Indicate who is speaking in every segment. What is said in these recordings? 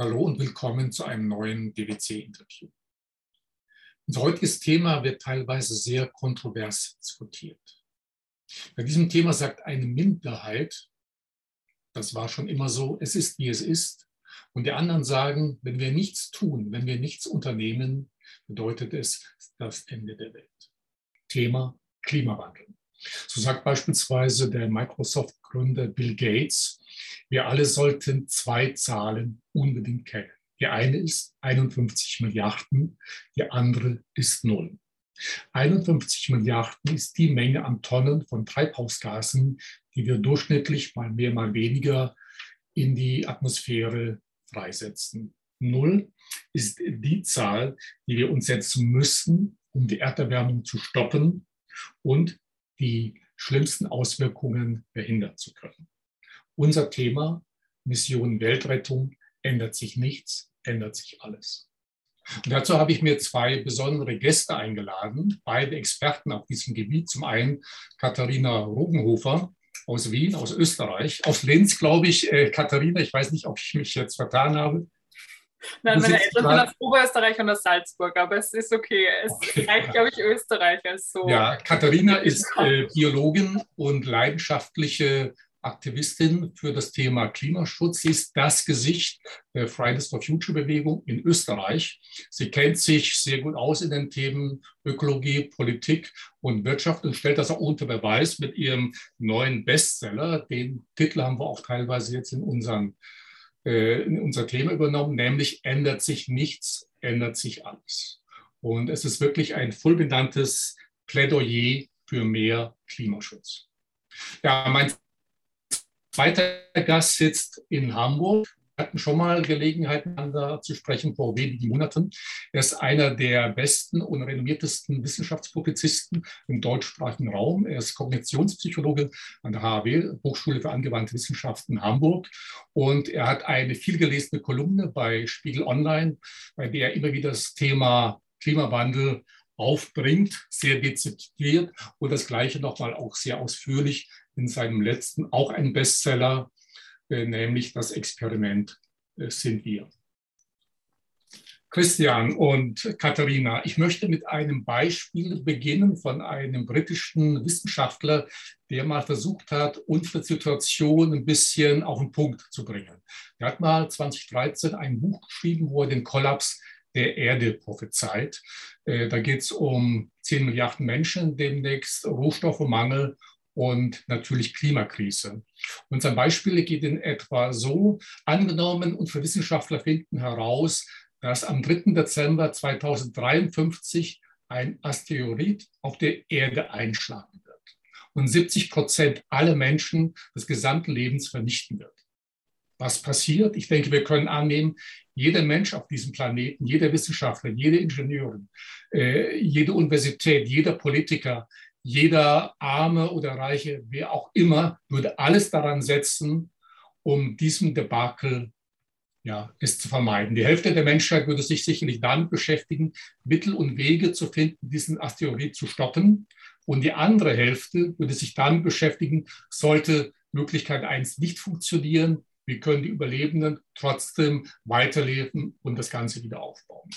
Speaker 1: Hallo und willkommen zu einem neuen DWC-Interview. Unser heutiges Thema wird teilweise sehr kontrovers diskutiert. Bei diesem Thema sagt eine Minderheit, das war schon immer so, es ist wie es ist. Und die anderen sagen, wenn wir nichts tun, wenn wir nichts unternehmen, bedeutet es das Ende der Welt. Thema Klimawandel. So sagt beispielsweise der Microsoft-Gründer Bill Gates, wir alle sollten zwei Zahlen unbedingt kennen. Die eine ist 51 Milliarden, die andere ist null. 51 Milliarden ist die Menge an Tonnen von Treibhausgasen, die wir durchschnittlich mal mehr, mal weniger in die Atmosphäre freisetzen. Null ist die Zahl, die wir uns setzen müssen, um die Erderwärmung zu stoppen und die schlimmsten Auswirkungen verhindern zu können. Unser Thema, Mission Weltrettung, ändert sich nichts, ändert sich alles. Und dazu habe ich mir zwei besondere Gäste eingeladen, beide Experten auf diesem Gebiet. Zum einen Katharina Rugenhofer aus Wien, aus Österreich, aus Linz, glaube ich. Äh, Katharina, ich weiß nicht, ob ich mich jetzt vertan habe.
Speaker 2: Nein, meine Eltern sind aus Oberösterreich und aus Salzburg, aber es ist okay. Es okay. reicht, glaube ich, Österreich als so.
Speaker 1: Ja, Katharina ist äh, Biologin und leidenschaftliche Aktivistin für das Thema Klimaschutz. Sie ist das Gesicht der Fridays for Future Bewegung in Österreich. Sie kennt sich sehr gut aus in den Themen Ökologie, Politik und Wirtschaft und stellt das auch unter Beweis mit ihrem neuen Bestseller. Den Titel haben wir auch teilweise jetzt in unseren äh, in unser Thema übernommen, nämlich ändert sich nichts, ändert sich alles. Und es ist wirklich ein fulminantes Plädoyer für mehr Klimaschutz. Ja, mein zweiter Gast sitzt in Hamburg. Hatten schon mal Gelegenheit, miteinander zu sprechen vor wenigen Monaten. Er ist einer der besten und renommiertesten Wissenschaftspublizisten im deutschsprachigen Raum. Er ist Kognitionspsychologe an der HAW, Hochschule für angewandte Wissenschaften Hamburg. Und er hat eine vielgelesene Kolumne bei Spiegel Online, bei der er immer wieder das Thema Klimawandel aufbringt, sehr dezidiert und das Gleiche nochmal auch sehr ausführlich in seinem letzten, auch ein Bestseller, nämlich das Experiment äh, sind wir. Christian und Katharina, ich möchte mit einem Beispiel beginnen von einem britischen Wissenschaftler, der mal versucht hat, unsere Situation ein bisschen auf den Punkt zu bringen. Er hat mal 2013 ein Buch geschrieben, wo er den Kollaps der Erde prophezeit. Äh, da geht es um 10 Milliarden Menschen demnächst, Rohstoffmangel und natürlich Klimakrise. Unser Beispiel geht in etwa so, angenommen, unsere Wissenschaftler finden heraus, dass am 3. Dezember 2053 ein Asteroid auf der Erde einschlagen wird und 70 Prozent aller Menschen des gesamten Lebens vernichten wird. Was passiert? Ich denke, wir können annehmen, jeder Mensch auf diesem Planeten, jeder Wissenschaftler, jede Ingenieurin, äh, jede Universität, jeder Politiker, jeder Arme oder Reiche, wer auch immer, würde alles daran setzen, um diesem Debakel ja, es zu vermeiden. Die Hälfte der Menschheit würde sich sicherlich damit beschäftigen, Mittel und Wege zu finden, diesen Asteroid zu stoppen. Und die andere Hälfte würde sich damit beschäftigen, sollte Möglichkeit 1 nicht funktionieren, wie können die Überlebenden trotzdem weiterleben und das Ganze wieder aufbauen.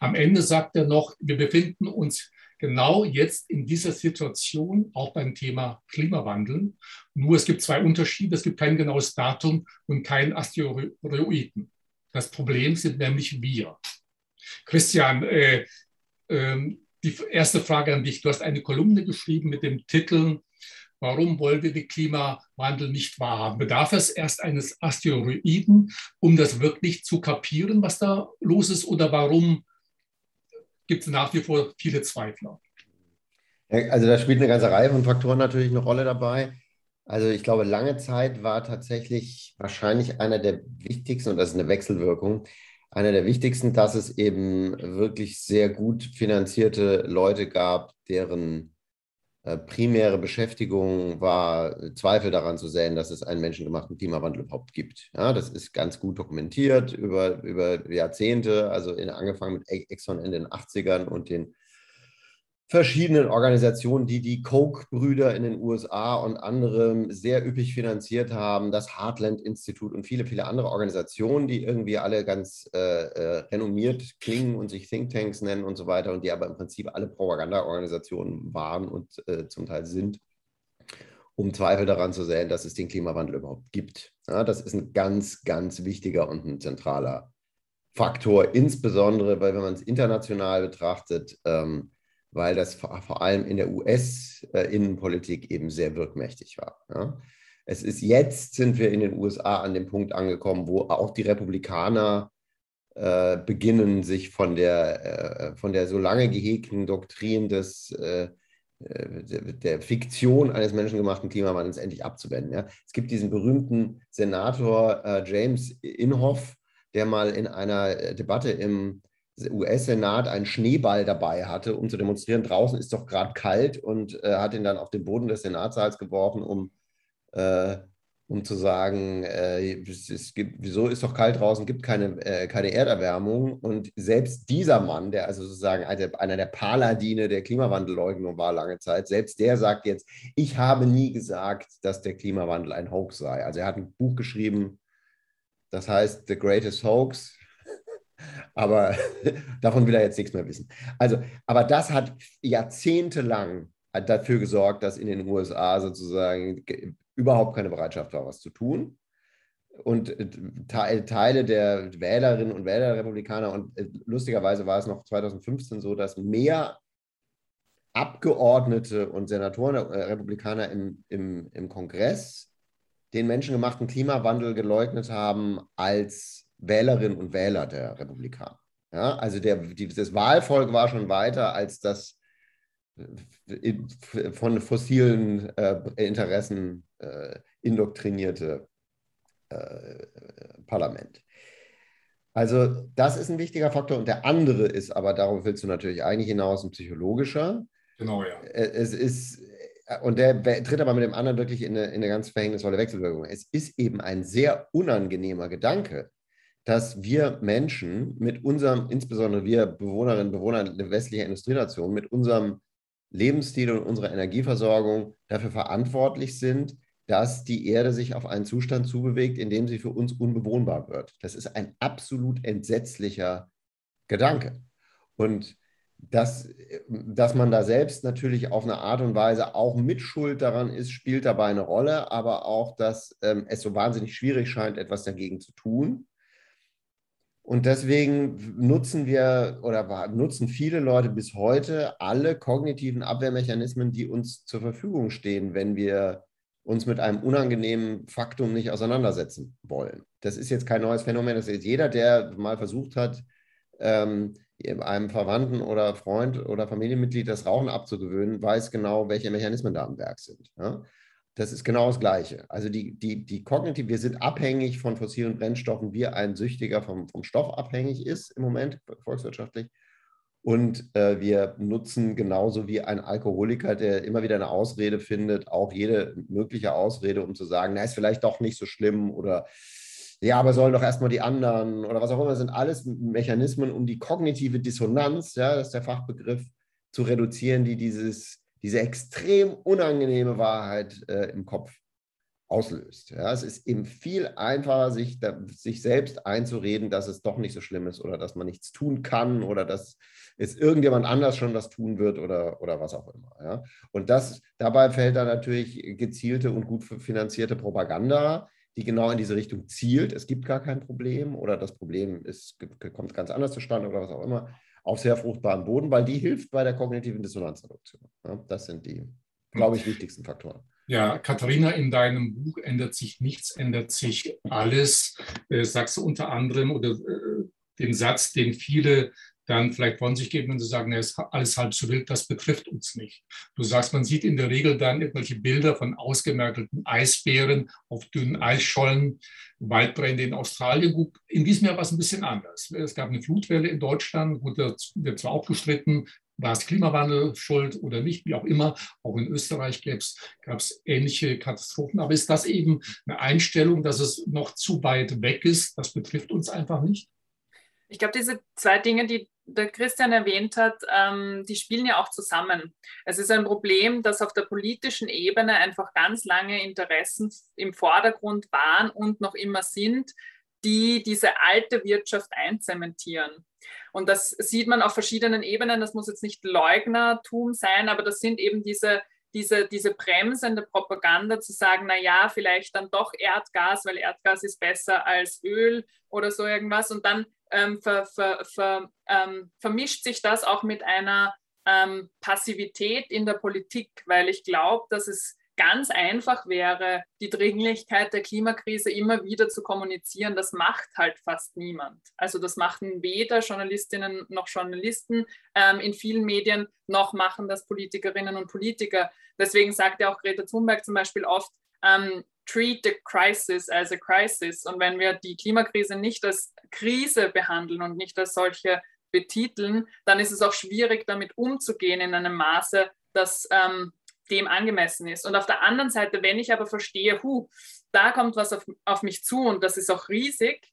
Speaker 1: Am Ende sagt er noch, wir befinden uns genau jetzt in dieser Situation, auch beim Thema Klimawandel. Nur es gibt zwei Unterschiede. Es gibt kein genaues Datum und keinen Asteroiden. Das Problem sind nämlich wir. Christian, äh, äh, die erste Frage an dich. Du hast eine Kolumne geschrieben mit dem Titel Warum wollen wir den Klimawandel nicht wahrhaben? Bedarf es erst eines Asteroiden, um das wirklich zu kapieren, was da los ist? Oder warum gibt es nach wie vor viele Zweifler.
Speaker 3: Also da spielt eine ganze Reihe von Faktoren natürlich eine Rolle dabei. Also ich glaube, lange Zeit war tatsächlich wahrscheinlich einer der wichtigsten, und das ist eine Wechselwirkung, einer der wichtigsten, dass es eben wirklich sehr gut finanzierte Leute gab, deren primäre Beschäftigung war, Zweifel daran zu säen, dass es einen menschengemachten Klimawandel überhaupt gibt. Ja, das ist ganz gut dokumentiert über, über Jahrzehnte, also in, angefangen mit Exxon in den 80ern und den verschiedenen Organisationen, die die Koch-Brüder in den USA und andere sehr üppig finanziert haben, das Heartland-Institut und viele, viele andere Organisationen, die irgendwie alle ganz äh, äh, renommiert klingen und sich Thinktanks nennen und so weiter und die aber im Prinzip alle Propagandaorganisationen waren und äh, zum Teil sind, um Zweifel daran zu säen, dass es den Klimawandel überhaupt gibt. Ja, das ist ein ganz, ganz wichtiger und ein zentraler Faktor, insbesondere, weil wenn man es international betrachtet, ähm, weil das vor allem in der US-Innenpolitik eben sehr wirkmächtig war. Ja. Es ist jetzt, sind wir in den USA an dem Punkt angekommen, wo auch die Republikaner äh, beginnen, sich von der, äh, von der so lange gehegten Doktrin des, äh, der, der, Fiktion eines menschengemachten Klimawandels endlich abzuwenden. Ja. Es gibt diesen berühmten Senator äh, James Inhofe, der mal in einer Debatte im US-Senat einen Schneeball dabei hatte, um zu demonstrieren, draußen ist doch gerade kalt und äh, hat ihn dann auf den Boden des Senatssaals geworfen, um, äh, um zu sagen, äh, es gibt, wieso ist doch kalt draußen, gibt keine, äh, keine Erderwärmung. Und selbst dieser Mann, der also sozusagen einer der Paladine der Klimawandelleugnung war lange Zeit, selbst der sagt jetzt, ich habe nie gesagt, dass der Klimawandel ein Hoax sei. Also er hat ein Buch geschrieben, das heißt The Greatest Hoax, aber davon will er jetzt nichts mehr wissen. Also, aber das hat jahrzehntelang dafür gesorgt, dass in den USA sozusagen überhaupt keine Bereitschaft war, was zu tun. Und äh, Teile der Wählerinnen und Wähler der Republikaner, und äh, lustigerweise war es noch 2015 so, dass mehr Abgeordnete und Senatoren der äh, Republikaner im, im, im Kongress den menschengemachten Klimawandel geleugnet haben als Wählerinnen und Wähler der Republikaner. Ja, also der, die, das Wahlvolk war schon weiter als das äh, von fossilen äh, Interessen äh, indoktrinierte äh, Parlament. Also das ist ein wichtiger Faktor. Und der andere ist, aber darauf willst du natürlich eigentlich hinaus, ein psychologischer.
Speaker 1: Genau, ja.
Speaker 3: Äh, es ist, äh, und der tritt aber mit dem anderen wirklich in eine, in eine ganz verhängnisvolle Wechselwirkung. Es ist eben ein sehr unangenehmer Gedanke, dass wir Menschen mit unserem, insbesondere wir Bewohnerinnen und Bewohner der westlichen Industrienation, mit unserem Lebensstil und unserer Energieversorgung dafür verantwortlich sind, dass die Erde sich auf einen Zustand zubewegt, in dem sie für uns unbewohnbar wird. Das ist ein absolut entsetzlicher Gedanke. Und dass, dass man da selbst natürlich auf eine Art und Weise auch Mitschuld daran ist, spielt dabei eine Rolle, aber auch, dass ähm, es so wahnsinnig schwierig scheint, etwas dagegen zu tun. Und deswegen nutzen wir oder nutzen viele Leute bis heute alle kognitiven Abwehrmechanismen, die uns zur Verfügung stehen, wenn wir uns mit einem unangenehmen Faktum nicht auseinandersetzen wollen. Das ist jetzt kein neues Phänomen. Das ist jeder, der mal versucht hat, ähm, einem Verwandten oder Freund oder Familienmitglied das Rauchen abzugewöhnen, weiß genau, welche Mechanismen da am Werk sind. Ja? Das ist genau das Gleiche. Also die, die, die kognitiv, wir sind abhängig von fossilen Brennstoffen, wie ein Süchtiger vom, vom Stoff abhängig ist im Moment volkswirtschaftlich. Und äh, wir nutzen genauso wie ein Alkoholiker, der immer wieder eine Ausrede findet, auch jede mögliche Ausrede, um zu sagen, na, ist vielleicht doch nicht so schlimm oder ja, aber sollen doch erstmal die anderen oder was auch immer, das sind alles Mechanismen, um die kognitive Dissonanz, ja, das ist der Fachbegriff, zu reduzieren, die dieses diese extrem unangenehme Wahrheit äh, im Kopf auslöst. Ja, es ist eben viel einfacher, sich, da, sich selbst einzureden, dass es doch nicht so schlimm ist oder dass man nichts tun kann oder dass es irgendjemand anders schon das tun wird oder, oder was auch immer. Ja. Und das, dabei fällt dann natürlich gezielte und gut finanzierte Propaganda, die genau in diese Richtung zielt. Es gibt gar kein Problem oder das Problem ist, kommt ganz anders zustande oder was auch immer auf sehr fruchtbaren Boden, weil die hilft bei der kognitiven Dissonanzreduktion. Ja, das sind die, glaube ich, wichtigsten Faktoren.
Speaker 1: Ja, Katharina, in deinem Buch ändert sich nichts, ändert sich alles. Äh, sagst du unter anderem oder äh, den Satz, den viele dann vielleicht von sich geben, wenn sie sagen, es ist alles halb so wild, das betrifft uns nicht. Du sagst, man sieht in der Regel dann irgendwelche Bilder von ausgemerkelten Eisbären auf dünnen Eisschollen, Waldbrände in Australien. Gut, in diesem Jahr war es ein bisschen anders. Es gab eine Flutwelle in Deutschland, wurde zwar auch gestritten, war es Klimawandel schuld oder nicht, wie auch immer. Auch in Österreich gab es ähnliche Katastrophen. Aber ist das eben eine Einstellung, dass es noch zu weit weg ist? Das betrifft uns einfach nicht?
Speaker 2: Ich glaube, diese zwei Dinge, die der Christian erwähnt hat, ähm, die spielen ja auch zusammen. Es ist ein Problem, dass auf der politischen Ebene einfach ganz lange Interessen im Vordergrund waren und noch immer sind, die diese alte Wirtschaft einzementieren. Und das sieht man auf verschiedenen Ebenen. Das muss jetzt nicht Leugnertum sein, aber das sind eben diese, diese, diese bremsende Propaganda zu sagen, na ja, vielleicht dann doch Erdgas, weil Erdgas ist besser als Öl oder so irgendwas. Und dann ähm, ver, ver, ver, ähm, vermischt sich das auch mit einer ähm, Passivität in der Politik, weil ich glaube, dass es ganz einfach wäre, die Dringlichkeit der Klimakrise immer wieder zu kommunizieren. Das macht halt fast niemand. Also das machen weder Journalistinnen noch Journalisten ähm, in vielen Medien, noch machen das Politikerinnen und Politiker. Deswegen sagt ja auch Greta Thunberg zum Beispiel oft, ähm, treat the crisis as a crisis. Und wenn wir die Klimakrise nicht als Krise behandeln und nicht als solche betiteln, dann ist es auch schwierig, damit umzugehen in einem Maße, das ähm, dem angemessen ist. Und auf der anderen Seite, wenn ich aber verstehe, hu, da kommt was auf, auf mich zu und das ist auch riesig,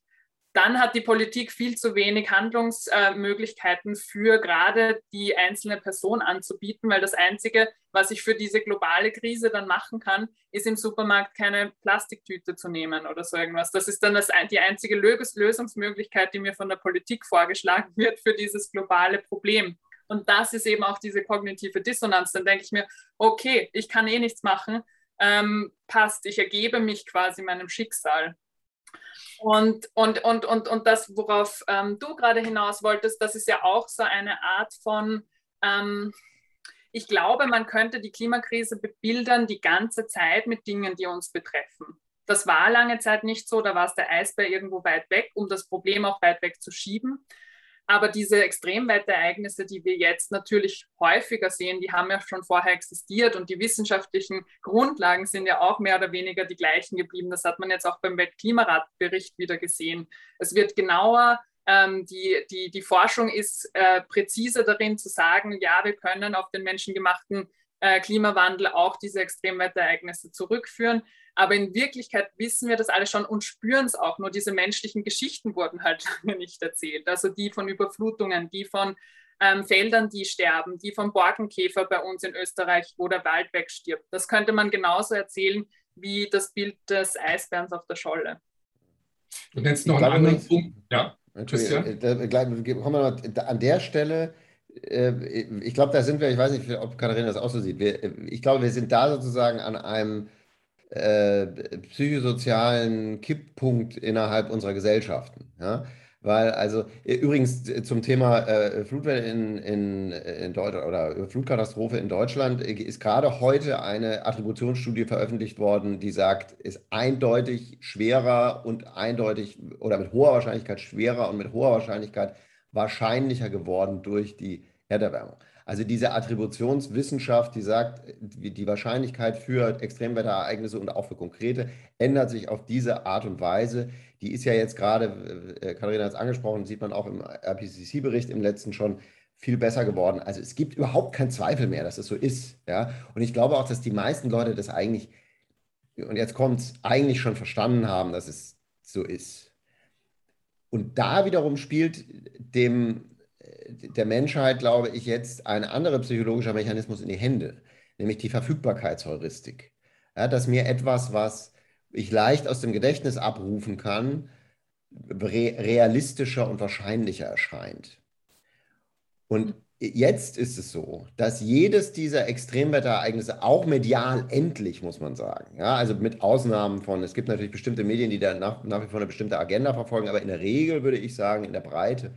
Speaker 2: dann hat die Politik viel zu wenig Handlungsmöglichkeiten für gerade die einzelne Person anzubieten, weil das Einzige, was ich für diese globale Krise dann machen kann, ist im Supermarkt keine Plastiktüte zu nehmen oder so irgendwas. Das ist dann das, die einzige Lösungsmöglichkeit, die mir von der Politik vorgeschlagen wird für dieses globale Problem. Und das ist eben auch diese kognitive Dissonanz. Dann denke ich mir, okay, ich kann eh nichts machen, ähm, passt, ich ergebe mich quasi meinem Schicksal. Und, und, und, und, und das, worauf ähm, du gerade hinaus wolltest, das ist ja auch so eine Art von, ähm, ich glaube, man könnte die Klimakrise bebildern die ganze Zeit mit Dingen, die uns betreffen. Das war lange Zeit nicht so, da war es der Eisbär irgendwo weit weg, um das Problem auch weit weg zu schieben. Aber diese Extremwetterereignisse, die wir jetzt natürlich häufiger sehen, die haben ja schon vorher existiert und die wissenschaftlichen Grundlagen sind ja auch mehr oder weniger die gleichen geblieben. Das hat man jetzt auch beim Weltklimaratbericht wieder gesehen. Es wird genauer ähm, die, die, die Forschung ist äh, präziser darin zu sagen, ja, wir können auf den menschengemachten äh, Klimawandel auch diese Extremwetterereignisse zurückführen. Aber in Wirklichkeit wissen wir das alle schon und spüren es auch. Nur diese menschlichen Geschichten wurden halt lange nicht erzählt. Also die von Überflutungen, die von ähm, Feldern, die sterben, die vom Borkenkäfer bei uns in Österreich, wo der Wald wegstirbt. Das könnte man genauso erzählen wie das Bild des Eisbärens auf der Scholle.
Speaker 1: Du nennst noch einen anderen Punkt. Ja.
Speaker 3: Entschuldigung, kommen wir noch an der Stelle. Äh, ich glaube, da sind wir, ich weiß nicht, ob Katharina das auch so sieht. ich glaube, wir sind da sozusagen an einem äh, psychosozialen Kipppunkt innerhalb unserer Gesellschaften. Ja? Weil, also, übrigens zum Thema äh, Flutwelle in, in, in Deutschland oder Flutkatastrophe in Deutschland ist gerade heute eine Attributionsstudie veröffentlicht worden, die sagt, ist eindeutig schwerer und eindeutig oder mit hoher Wahrscheinlichkeit schwerer und mit hoher Wahrscheinlichkeit wahrscheinlicher geworden durch die Erderwärmung. Also diese Attributionswissenschaft, die sagt, die Wahrscheinlichkeit für Extremwetterereignisse und auch für konkrete ändert sich auf diese Art und Weise. Die ist ja jetzt gerade, äh, Katharina hat es angesprochen, sieht man auch im IPCC-Bericht im letzten schon, viel besser geworden. Also es gibt überhaupt keinen Zweifel mehr, dass es so ist. Ja? Und ich glaube auch, dass die meisten Leute das eigentlich, und jetzt kommt es, eigentlich schon verstanden haben, dass es so ist. Und da wiederum spielt dem der Menschheit, glaube ich, jetzt ein anderer psychologischer Mechanismus in die Hände, nämlich die Verfügbarkeitsheuristik. Ja, dass mir etwas, was ich leicht aus dem Gedächtnis abrufen kann, realistischer und wahrscheinlicher erscheint. Und jetzt ist es so, dass jedes dieser Extremwetterereignisse, auch medial endlich, muss man sagen, ja, also mit Ausnahmen von, es gibt natürlich bestimmte Medien, die da nach, nach wie vor eine bestimmte Agenda verfolgen, aber in der Regel würde ich sagen, in der Breite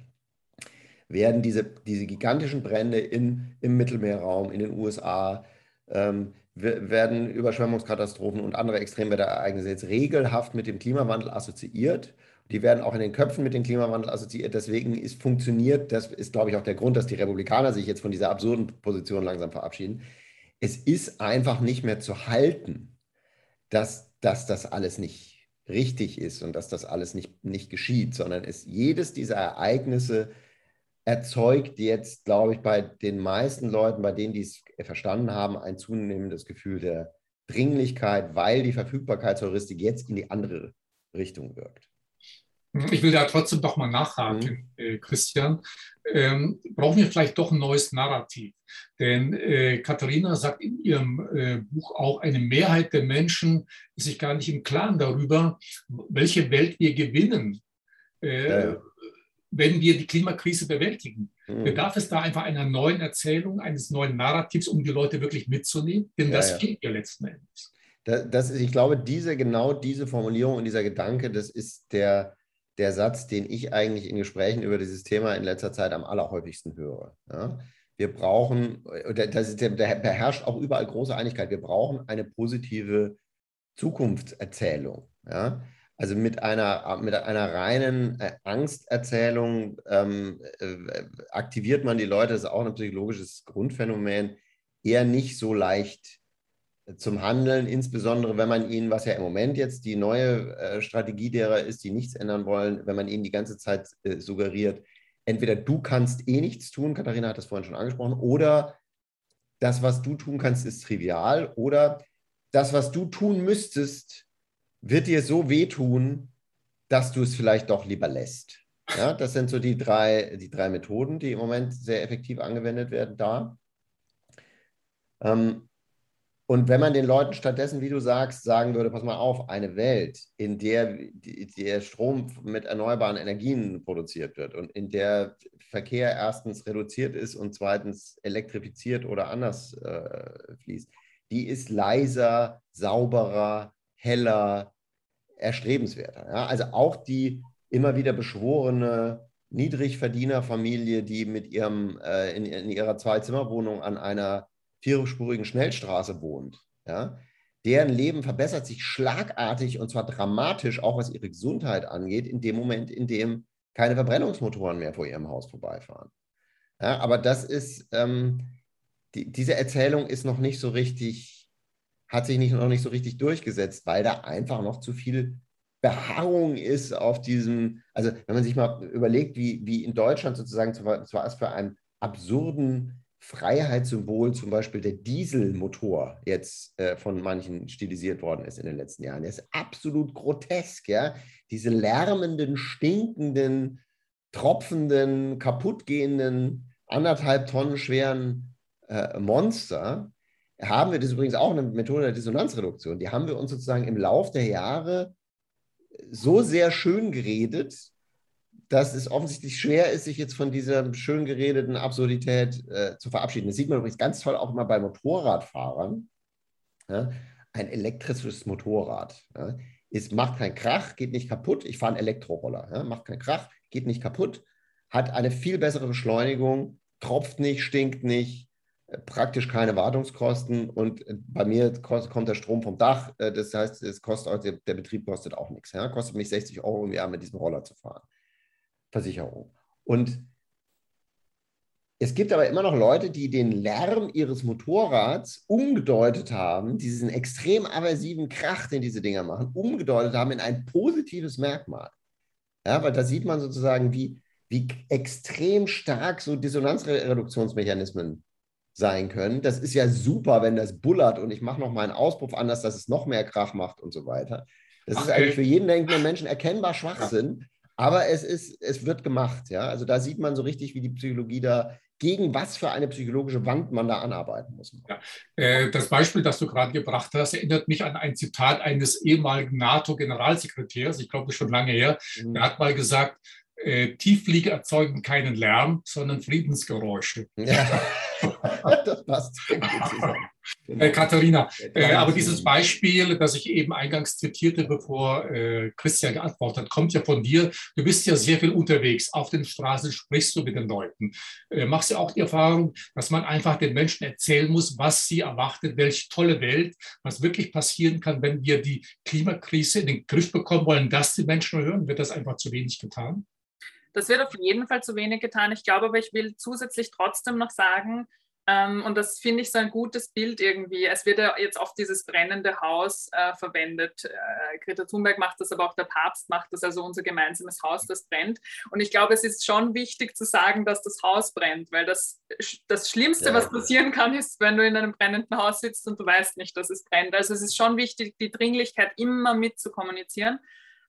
Speaker 3: werden diese, diese gigantischen Brände in, im Mittelmeerraum, in den USA, ähm, werden Überschwemmungskatastrophen und andere Extremwetterereignisse jetzt regelhaft mit dem Klimawandel assoziiert. Die werden auch in den Köpfen mit dem Klimawandel assoziiert. Deswegen ist funktioniert, das ist, glaube ich, auch der Grund, dass die Republikaner sich jetzt von dieser absurden Position langsam verabschieden. Es ist einfach nicht mehr zu halten, dass, dass das alles nicht richtig ist und dass das alles nicht, nicht geschieht, sondern es jedes dieser Ereignisse erzeugt jetzt, glaube ich, bei den meisten Leuten, bei denen, die es verstanden haben, ein zunehmendes Gefühl der Dringlichkeit, weil die Verfügbarkeitsheuristik jetzt in die andere Richtung wirkt.
Speaker 1: Ich will da trotzdem doch mal nachhaken, mhm. äh, Christian. Ähm, brauchen wir vielleicht doch ein neues Narrativ? Denn äh, Katharina sagt in ihrem äh, Buch auch, eine Mehrheit der Menschen ist sich gar nicht im Klaren darüber, welche Welt wir gewinnen, äh, ja, ja. Wenn wir die Klimakrise bewältigen. Mhm. Bedarf es da einfach einer neuen Erzählung, eines neuen Narrativs, um die Leute wirklich mitzunehmen? Denn das ja, fehlt ja letzten Endes.
Speaker 3: Das, das, ich glaube, diese, genau diese Formulierung und dieser Gedanke, das ist der, der Satz, den ich eigentlich in Gesprächen über dieses Thema in letzter Zeit am allerhäufigsten höre. Ja? Wir brauchen, das ist, der beherrscht auch überall große Einigkeit, wir brauchen eine positive Zukunftserzählung. Ja? Also mit einer, mit einer reinen äh, Angsterzählung ähm, äh, aktiviert man die Leute, das ist auch ein psychologisches Grundphänomen, eher nicht so leicht zum Handeln, insbesondere wenn man ihnen, was ja im Moment jetzt die neue äh, Strategie derer ist, die nichts ändern wollen, wenn man ihnen die ganze Zeit äh, suggeriert, entweder du kannst eh nichts tun, Katharina hat das vorhin schon angesprochen, oder das, was du tun kannst, ist trivial, oder das, was du tun müsstest, wird dir so wehtun, dass du es vielleicht doch lieber lässt. Ja, das sind so die drei, die drei Methoden, die im Moment sehr effektiv angewendet werden da. Ähm, und wenn man den Leuten stattdessen, wie du sagst, sagen würde, pass mal auf, eine Welt, in der der Strom mit erneuerbaren Energien produziert wird und in der Verkehr erstens reduziert ist und zweitens elektrifiziert oder anders äh, fließt, die ist leiser, sauberer, heller, erstrebenswerter. Ja? Also auch die immer wieder beschworene Niedrigverdienerfamilie, die mit ihrem, äh, in, in ihrer Zwei-Zimmer-Wohnung an einer vierspurigen Schnellstraße wohnt, ja, deren Leben verbessert sich schlagartig und zwar dramatisch, auch was ihre Gesundheit angeht, in dem Moment, in dem keine Verbrennungsmotoren mehr vor ihrem Haus vorbeifahren. Ja, aber das ist, ähm, die, diese Erzählung ist noch nicht so richtig, hat sich nicht, noch nicht so richtig durchgesetzt, weil da einfach noch zu viel Beharrung ist auf diesem, also wenn man sich mal überlegt, wie, wie in Deutschland sozusagen zuerst für einen absurden Freiheitssymbol zum Beispiel der Dieselmotor jetzt äh, von manchen stilisiert worden ist in den letzten Jahren. Der ist absolut grotesk, ja. Diese lärmenden, stinkenden, tropfenden, kaputtgehenden, anderthalb Tonnen schweren äh, Monster haben wir, das ist übrigens auch eine Methode der Dissonanzreduktion, die haben wir uns sozusagen im Lauf der Jahre so sehr schön geredet, dass es offensichtlich schwer ist, sich jetzt von dieser schön geredeten Absurdität äh, zu verabschieden. Das sieht man übrigens ganz toll auch immer bei Motorradfahrern. Ja? Ein elektrisches Motorrad. Ja? Es macht keinen Krach, geht nicht kaputt. Ich fahre einen Elektroroller. Ja? Macht keinen Krach, geht nicht kaputt, hat eine viel bessere Beschleunigung, tropft nicht, stinkt nicht, praktisch keine Wartungskosten und äh, bei mir kommt der Strom vom Dach. Äh, das heißt, es kostet, der Betrieb kostet auch nichts. Ja? Kostet mich 60 Euro im Jahr mit diesem Roller zu fahren. Versicherung. Und es gibt aber immer noch Leute, die den Lärm ihres Motorrads umgedeutet haben, diesen extrem aversiven Krach, den diese Dinger machen, umgedeutet haben in ein positives Merkmal. Ja, weil da sieht man sozusagen, wie, wie extrem stark so Dissonanzreduktionsmechanismen sein können. Das ist ja super, wenn das bullert und ich mache noch mal einen Auspuff anders, dass es noch mehr Krach macht und so weiter. Das ist eigentlich für jeden denkenden Menschen erkennbar Schwachsinn. Aber es ist, es wird gemacht, ja. Also da sieht man so richtig, wie die Psychologie da gegen was für eine psychologische Wand man da anarbeiten muss.
Speaker 1: Ja, äh, das Beispiel, das du gerade gebracht hast, erinnert mich an ein Zitat eines ehemaligen NATO-Generalsekretärs, ich glaube schon lange her. Mhm. Er hat mal gesagt, äh, Tiefflieger erzeugen keinen Lärm, sondern Friedensgeräusche. Ja. das passt. Äh, Katharina, äh, aber dieses Beispiel, das ich eben eingangs zitierte, bevor äh, Christian geantwortet hat, kommt ja von dir. Du bist ja sehr viel unterwegs. Auf den Straßen sprichst du mit den Leuten. Äh, machst du auch die Erfahrung, dass man einfach den Menschen erzählen muss, was sie erwartet, welche tolle Welt, was wirklich passieren kann, wenn wir die Klimakrise in den Griff bekommen wollen, dass die Menschen hören? Wird das einfach zu wenig getan?
Speaker 2: Das wird auf jeden Fall zu wenig getan. Ich glaube aber, ich will zusätzlich trotzdem noch sagen, ähm, und das finde ich so ein gutes Bild irgendwie. Es wird ja jetzt oft dieses brennende Haus äh, verwendet. Äh, Greta Thunberg macht das, aber auch der Papst macht das, also unser gemeinsames Haus, das brennt. Und ich glaube, es ist schon wichtig zu sagen, dass das Haus brennt, weil das, das Schlimmste, ja. was passieren kann, ist, wenn du in einem brennenden Haus sitzt und du weißt nicht, dass es brennt. Also es ist schon wichtig, die Dringlichkeit immer mit zu kommunizieren.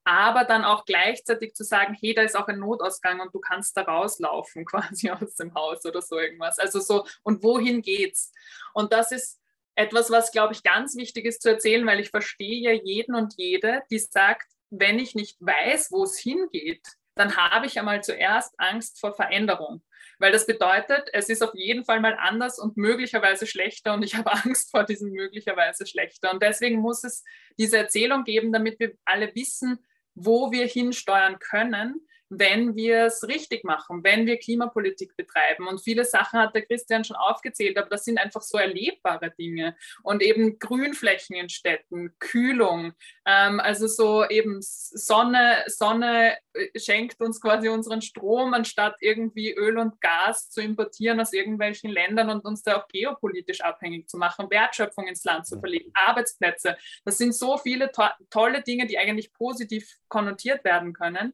Speaker 2: Aber dann auch gleichzeitig zu sagen, hey, da ist auch ein Notausgang und du kannst da rauslaufen quasi aus dem Haus oder so irgendwas. Also so, und wohin geht's? Und das ist etwas, was, glaube ich, ganz wichtig ist zu erzählen, weil ich verstehe ja jeden und jede, die sagt, wenn ich nicht weiß, wo es hingeht, dann habe ich einmal zuerst Angst vor Veränderung. Weil das bedeutet, es ist auf jeden Fall mal anders und möglicherweise schlechter und ich habe Angst vor diesem möglicherweise schlechter. Und deswegen muss es diese Erzählung geben, damit wir alle wissen, wo wir hinsteuern können wenn wir es richtig machen, wenn wir Klimapolitik betreiben. Und viele Sachen hat der Christian schon aufgezählt, aber das sind einfach so erlebbare Dinge. Und eben Grünflächen in Städten, Kühlung, ähm, also so eben Sonne, Sonne äh, schenkt uns quasi unseren Strom, anstatt irgendwie Öl und Gas zu importieren aus irgendwelchen Ländern und uns da auch geopolitisch abhängig zu machen, Wertschöpfung ins Land zu verlegen, Arbeitsplätze. Das sind so viele to tolle Dinge, die eigentlich positiv konnotiert werden können.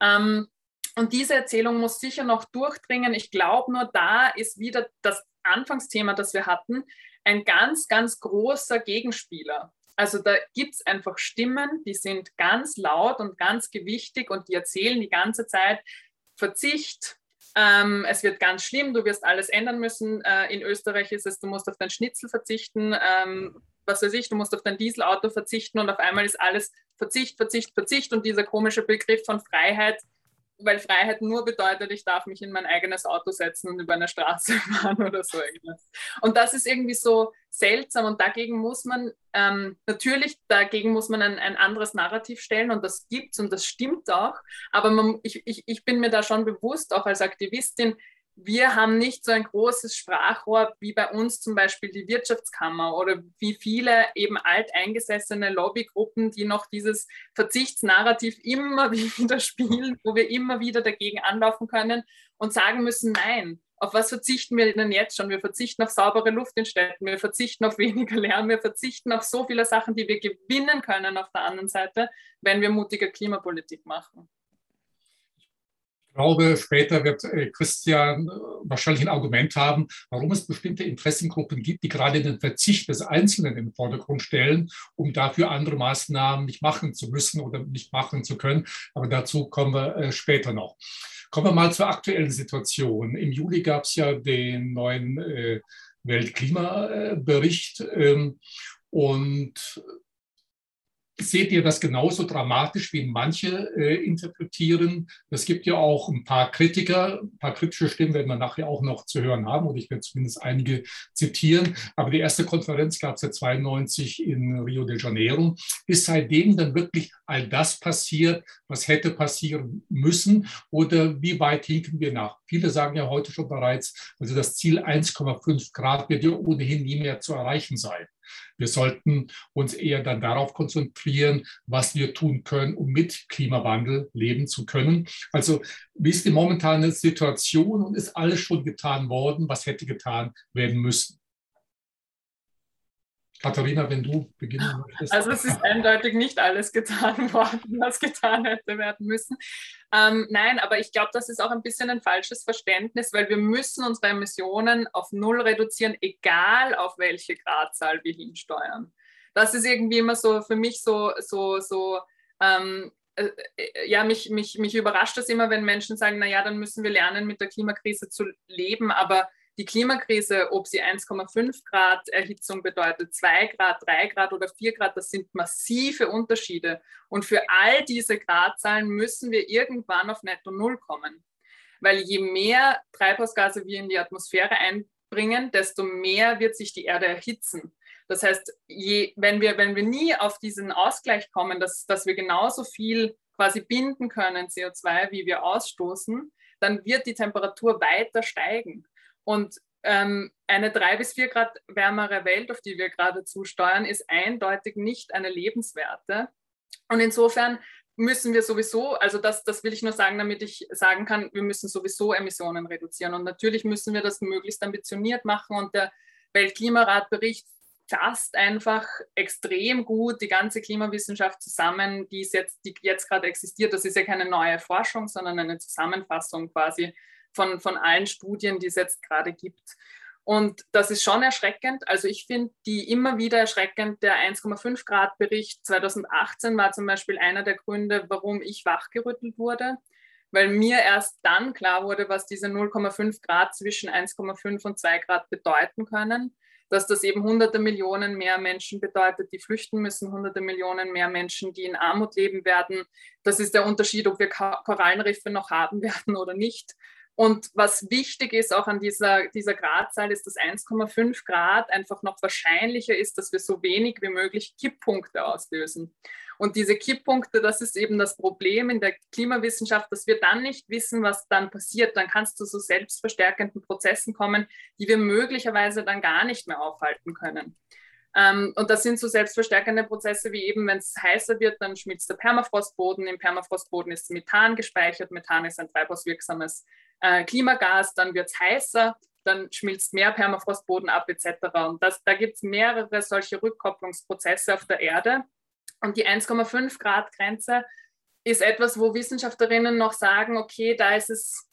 Speaker 2: Ähm, und diese Erzählung muss sicher noch durchdringen. Ich glaube, nur da ist wieder das Anfangsthema, das wir hatten, ein ganz, ganz großer Gegenspieler. Also da gibt es einfach Stimmen, die sind ganz laut und ganz gewichtig und die erzählen die ganze Zeit Verzicht. Ähm, es wird ganz schlimm, du wirst alles ändern müssen. Äh, in Österreich ist es, du musst auf dein Schnitzel verzichten. Ähm, was weiß ich, du musst auf dein Dieselauto verzichten und auf einmal ist alles Verzicht, Verzicht, Verzicht und dieser komische Begriff von Freiheit, weil Freiheit nur bedeutet, ich darf mich in mein eigenes Auto setzen und über eine Straße fahren oder so irgendwas. Und das ist irgendwie so seltsam und dagegen muss man, ähm, natürlich, dagegen muss man ein, ein anderes Narrativ stellen und das gibt es und das stimmt auch, aber man, ich, ich, ich bin mir da schon bewusst, auch als Aktivistin, wir haben nicht so ein großes Sprachrohr wie bei uns zum Beispiel die Wirtschaftskammer oder wie viele eben alteingesessene Lobbygruppen, die noch dieses Verzichtsnarrativ immer wieder spielen, wo wir immer wieder dagegen anlaufen können und sagen müssen, nein, auf was verzichten wir denn jetzt schon? Wir verzichten auf saubere Luft in Städten, wir verzichten auf weniger Lärm, wir verzichten auf so viele Sachen, die wir gewinnen können auf der anderen Seite, wenn wir mutige Klimapolitik machen
Speaker 1: glaube, später wird äh, Christian äh, wahrscheinlich ein Argument haben, warum es bestimmte Interessengruppen gibt, die gerade den Verzicht des Einzelnen im Vordergrund stellen, um dafür andere Maßnahmen nicht machen zu müssen oder nicht machen zu können. Aber dazu kommen wir äh, später noch. Kommen wir mal zur aktuellen Situation. Im Juli gab es ja den neuen Weltklimabericht. Ähm, und Seht ihr das genauso dramatisch, wie manche äh, interpretieren? Es gibt ja auch ein paar Kritiker, ein paar kritische Stimmen werden wir nachher auch noch zu hören haben und ich werde zumindest einige zitieren. Aber die erste Konferenz gab es ja 92 in Rio de Janeiro. Ist seitdem dann wirklich all das passiert, was hätte passieren müssen? Oder wie weit hinken wir nach? Viele sagen ja heute schon bereits, also das Ziel 1,5 Grad wird ja ohnehin nie mehr zu erreichen sein. Wir sollten uns eher dann darauf konzentrieren, was wir tun können, um mit Klimawandel leben zu können. Also wie ist die momentane Situation und ist alles schon getan worden, was hätte getan werden müssen? Katharina, wenn du beginnen
Speaker 2: möchtest. Also es ist eindeutig nicht alles getan worden, was getan hätte werden müssen. Ähm, nein, aber ich glaube, das ist auch ein bisschen ein falsches Verständnis, weil wir müssen unsere Emissionen auf Null reduzieren, egal auf welche Gradzahl wir hinsteuern. Das ist irgendwie immer so für mich so, so, so ähm, äh, äh, ja, mich, mich, mich überrascht das immer, wenn Menschen sagen, naja, dann müssen wir lernen, mit der Klimakrise zu leben, aber die Klimakrise, ob sie 1,5 Grad Erhitzung bedeutet, 2 Grad, 3 Grad oder 4 Grad, das sind massive Unterschiede. Und für all diese Gradzahlen müssen wir irgendwann auf Netto Null kommen. Weil je mehr Treibhausgase wir in die Atmosphäre einbringen, desto mehr wird sich die Erde erhitzen. Das heißt, je, wenn, wir, wenn wir nie auf diesen Ausgleich kommen, dass, dass wir genauso viel quasi binden können, CO2, wie wir ausstoßen, dann wird die Temperatur weiter steigen. Und ähm, eine drei bis vier Grad wärmere Welt, auf die wir gerade zusteuern, ist eindeutig nicht eine lebenswerte. Und insofern müssen wir sowieso, also das, das will ich nur sagen, damit ich sagen kann, wir müssen sowieso Emissionen reduzieren. Und natürlich müssen wir das möglichst ambitioniert machen. Und der Weltklimaratbericht fasst einfach extrem gut die ganze Klimawissenschaft zusammen, die, jetzt, die jetzt gerade existiert. Das ist ja keine neue Forschung, sondern eine Zusammenfassung quasi von, von allen Studien, die es jetzt gerade gibt. Und das ist schon erschreckend. Also ich finde die immer wieder erschreckend. Der 1,5 Grad Bericht 2018 war zum Beispiel einer der Gründe, warum ich wachgerüttelt wurde, weil mir erst dann klar wurde, was diese 0,5 Grad zwischen 1,5 und 2 Grad bedeuten können. Dass das eben hunderte Millionen mehr Menschen bedeutet, die flüchten müssen, hunderte Millionen mehr Menschen, die in Armut leben werden. Das ist der Unterschied, ob wir Korallenriffe noch haben werden oder nicht. Und was wichtig ist auch an dieser, dieser Gradzahl, ist, dass 1,5 Grad einfach noch wahrscheinlicher ist, dass wir so wenig wie möglich Kipppunkte auslösen. Und diese Kipppunkte, das ist eben das Problem in der Klimawissenschaft, dass wir dann nicht wissen, was dann passiert. Dann kann es zu so selbstverstärkenden Prozessen kommen, die wir möglicherweise dann gar nicht mehr aufhalten können. Ähm, und das sind so selbstverstärkende Prozesse wie eben, wenn es heißer wird, dann schmilzt der Permafrostboden. Im Permafrostboden ist Methan gespeichert. Methan ist ein treibhauswirksames äh, Klimagas, dann wird es heißer, dann schmilzt mehr Permafrostboden ab etc. Und das, da gibt es mehrere solche Rückkopplungsprozesse auf der Erde. Und die 1,5 Grad Grenze ist etwas, wo Wissenschaftlerinnen noch sagen, okay, da ist es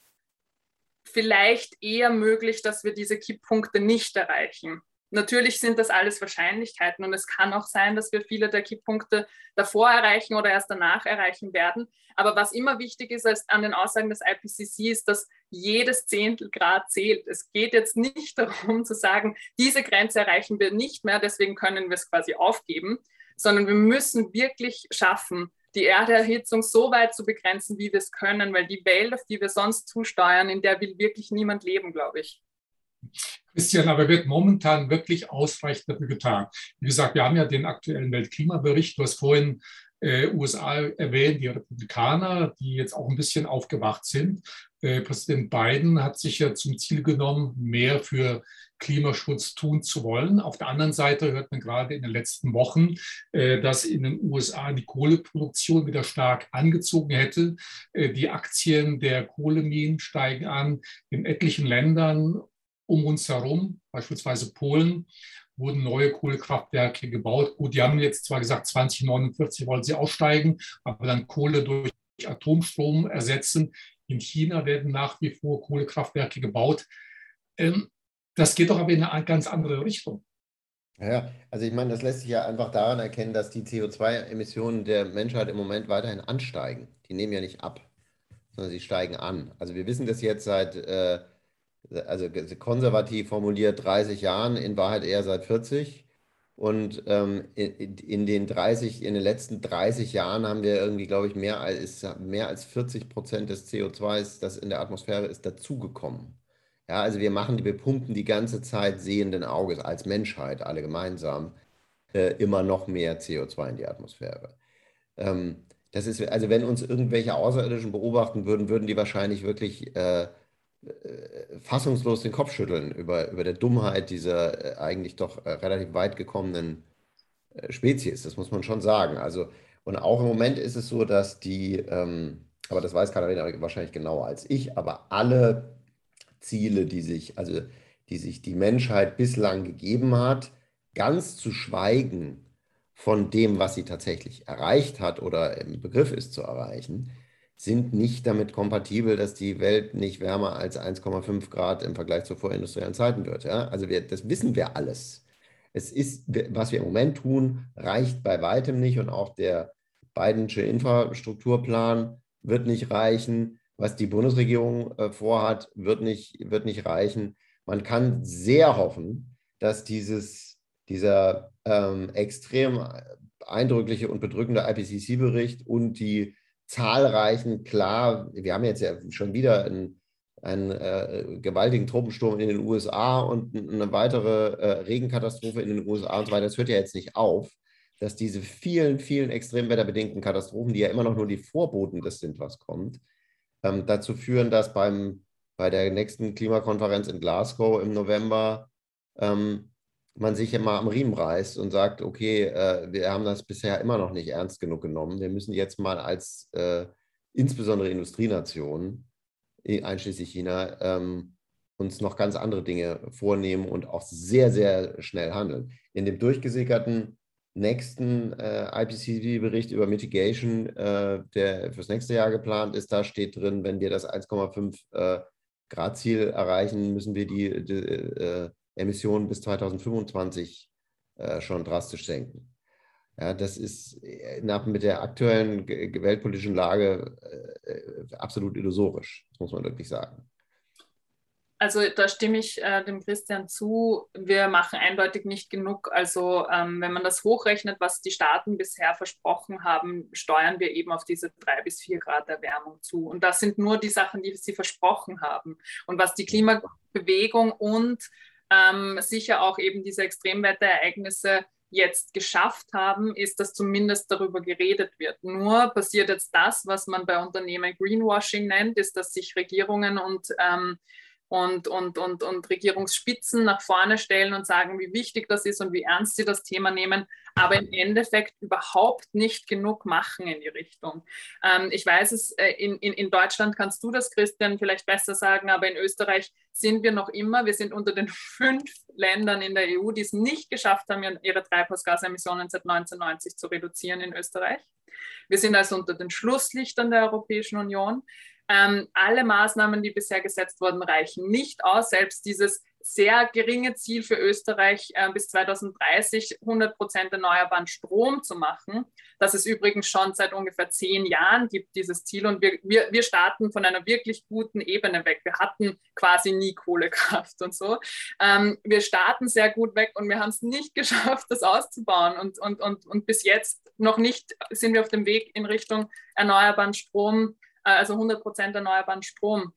Speaker 2: vielleicht eher möglich, dass wir diese Kipppunkte nicht erreichen. Natürlich sind das alles Wahrscheinlichkeiten und es kann auch sein, dass wir viele der Kipppunkte davor erreichen oder erst danach erreichen werden. Aber was immer wichtig ist an den Aussagen des IPCC ist, dass jedes Zehntel Grad zählt. Es geht jetzt nicht darum zu sagen, diese Grenze erreichen wir nicht mehr, deswegen können wir es quasi aufgeben, sondern wir müssen wirklich schaffen, die Erderhitzung so weit zu begrenzen, wie wir es können, weil die Welt, auf die wir sonst zusteuern, in der will wirklich niemand leben, glaube ich.
Speaker 1: Christian, aber wird momentan wirklich ausreichend dafür getan. Wie gesagt, wir haben ja den aktuellen Weltklimabericht. Du hast vorhin äh, USA erwähnt, die Republikaner, die jetzt auch ein bisschen aufgewacht sind. Äh, Präsident Biden hat sich ja zum Ziel genommen, mehr für Klimaschutz tun zu wollen. Auf der anderen Seite hört man gerade in den letzten Wochen, äh, dass in den USA die Kohleproduktion wieder stark angezogen hätte. Äh, die Aktien der Kohleminen steigen an. In etlichen Ländern um uns herum, beispielsweise Polen, wurden neue Kohlekraftwerke gebaut. Gut, die haben jetzt zwar gesagt, 2049 wollen sie aussteigen, aber dann Kohle durch Atomstrom ersetzen. In China werden nach wie vor Kohlekraftwerke gebaut. Ähm, das geht doch aber in eine ganz andere Richtung.
Speaker 3: Ja, also ich meine, das lässt sich ja einfach daran erkennen, dass die CO2-Emissionen der Menschheit im Moment weiterhin ansteigen. Die nehmen ja nicht ab, sondern sie steigen an. Also wir wissen das jetzt seit äh, also konservativ formuliert 30 Jahren, in Wahrheit eher seit 40. Und ähm, in, in, den 30, in den letzten 30 Jahren haben wir irgendwie, glaube ich, mehr als, mehr als 40 Prozent des CO2s, das in der Atmosphäre ist, dazugekommen. Ja, also wir machen, wir pumpen die ganze Zeit sehenden Auges als Menschheit, alle gemeinsam, äh, immer noch mehr CO2 in die Atmosphäre. Ähm, das ist, also wenn uns irgendwelche Außerirdischen beobachten würden, würden die wahrscheinlich wirklich äh, fassungslos den Kopf schütteln über, über der Dummheit dieser äh, eigentlich doch äh, relativ weit gekommenen Spezies. Das muss man schon sagen. Also, und auch im Moment ist es so, dass die, ähm, aber das weiß Katharina wahrscheinlich genauer als ich, aber alle Ziele, die sich, also die sich die Menschheit bislang gegeben hat, ganz zu schweigen von dem, was sie tatsächlich erreicht hat oder im Begriff ist zu erreichen, sind nicht damit kompatibel, dass die Welt nicht wärmer als 1,5 Grad im Vergleich zu vorindustriellen Zeiten wird. Ja? Also wir, das wissen wir alles. Es ist, was wir im Moment tun, reicht bei weitem nicht und auch der Bidensche Infrastrukturplan wird nicht reichen. Was die Bundesregierung äh, vorhat, wird nicht, wird nicht reichen. Man kann sehr hoffen, dass dieses, dieser ähm, extrem eindrückliche und bedrückende IPCC-Bericht und die zahlreichen, klar, wir haben jetzt ja schon wieder einen, einen äh, gewaltigen Tropensturm in den USA und eine weitere äh, Regenkatastrophe in den USA und so weiter. Das hört ja jetzt nicht auf, dass diese vielen, vielen extremwetterbedingten Katastrophen, die ja immer noch nur die Vorboten des sind, was kommt, ähm, dazu führen, dass beim, bei der nächsten Klimakonferenz in Glasgow im November ähm, man sich immer am Riemen reißt und sagt, okay, äh, wir haben das bisher immer noch nicht ernst genug genommen. Wir müssen jetzt mal als äh, insbesondere Industrienation, einschließlich China, ähm, uns noch ganz andere Dinge vornehmen und auch sehr, sehr schnell handeln. In dem durchgesickerten nächsten äh, IPCC-Bericht über Mitigation, äh, der fürs nächste Jahr geplant ist, da steht drin, wenn wir das 1,5 äh, Grad Ziel erreichen, müssen wir die, die äh, Emissionen bis 2025 äh, schon drastisch senken. Ja, das ist äh, mit der aktuellen weltpolitischen Lage äh, absolut illusorisch, das muss man wirklich sagen.
Speaker 2: Also da stimme ich äh, dem Christian zu. Wir machen eindeutig nicht genug. Also ähm, wenn man das hochrechnet, was die Staaten bisher versprochen haben, steuern wir eben auf diese drei bis vier Grad Erwärmung zu. Und das sind nur die Sachen, die sie versprochen haben. Und was die Klimabewegung und ähm, sicher auch eben diese Extremwetterereignisse jetzt geschafft haben, ist, dass zumindest darüber geredet wird. Nur passiert jetzt das, was man bei Unternehmen Greenwashing nennt, ist, dass sich Regierungen und ähm, und, und, und, und Regierungsspitzen nach vorne stellen und sagen, wie wichtig das ist und wie ernst sie das Thema nehmen, aber im Endeffekt überhaupt nicht genug machen in die Richtung. Ähm, ich weiß es, äh, in, in, in Deutschland kannst du das, Christian, vielleicht besser sagen, aber in Österreich sind wir noch immer, wir sind unter den fünf Ländern in der EU, die es nicht geschafft haben, ihre Treibhausgasemissionen seit 1990 zu reduzieren in Österreich. Wir sind also unter den Schlusslichtern der Europäischen Union. Ähm, alle Maßnahmen, die bisher gesetzt wurden, reichen nicht aus. Selbst dieses sehr geringe Ziel für Österreich äh, bis 2030 100 Prozent erneuerbaren Strom zu machen, das es übrigens schon seit ungefähr zehn Jahren gibt, dieses Ziel. Und wir, wir, wir starten von einer wirklich guten Ebene weg. Wir hatten quasi nie Kohlekraft und so. Ähm, wir starten sehr gut weg und wir haben es nicht geschafft, das auszubauen. Und, und, und, und bis jetzt noch nicht sind wir auf dem Weg in Richtung erneuerbaren Strom äh, also 100 Prozent erneuerbaren Strom.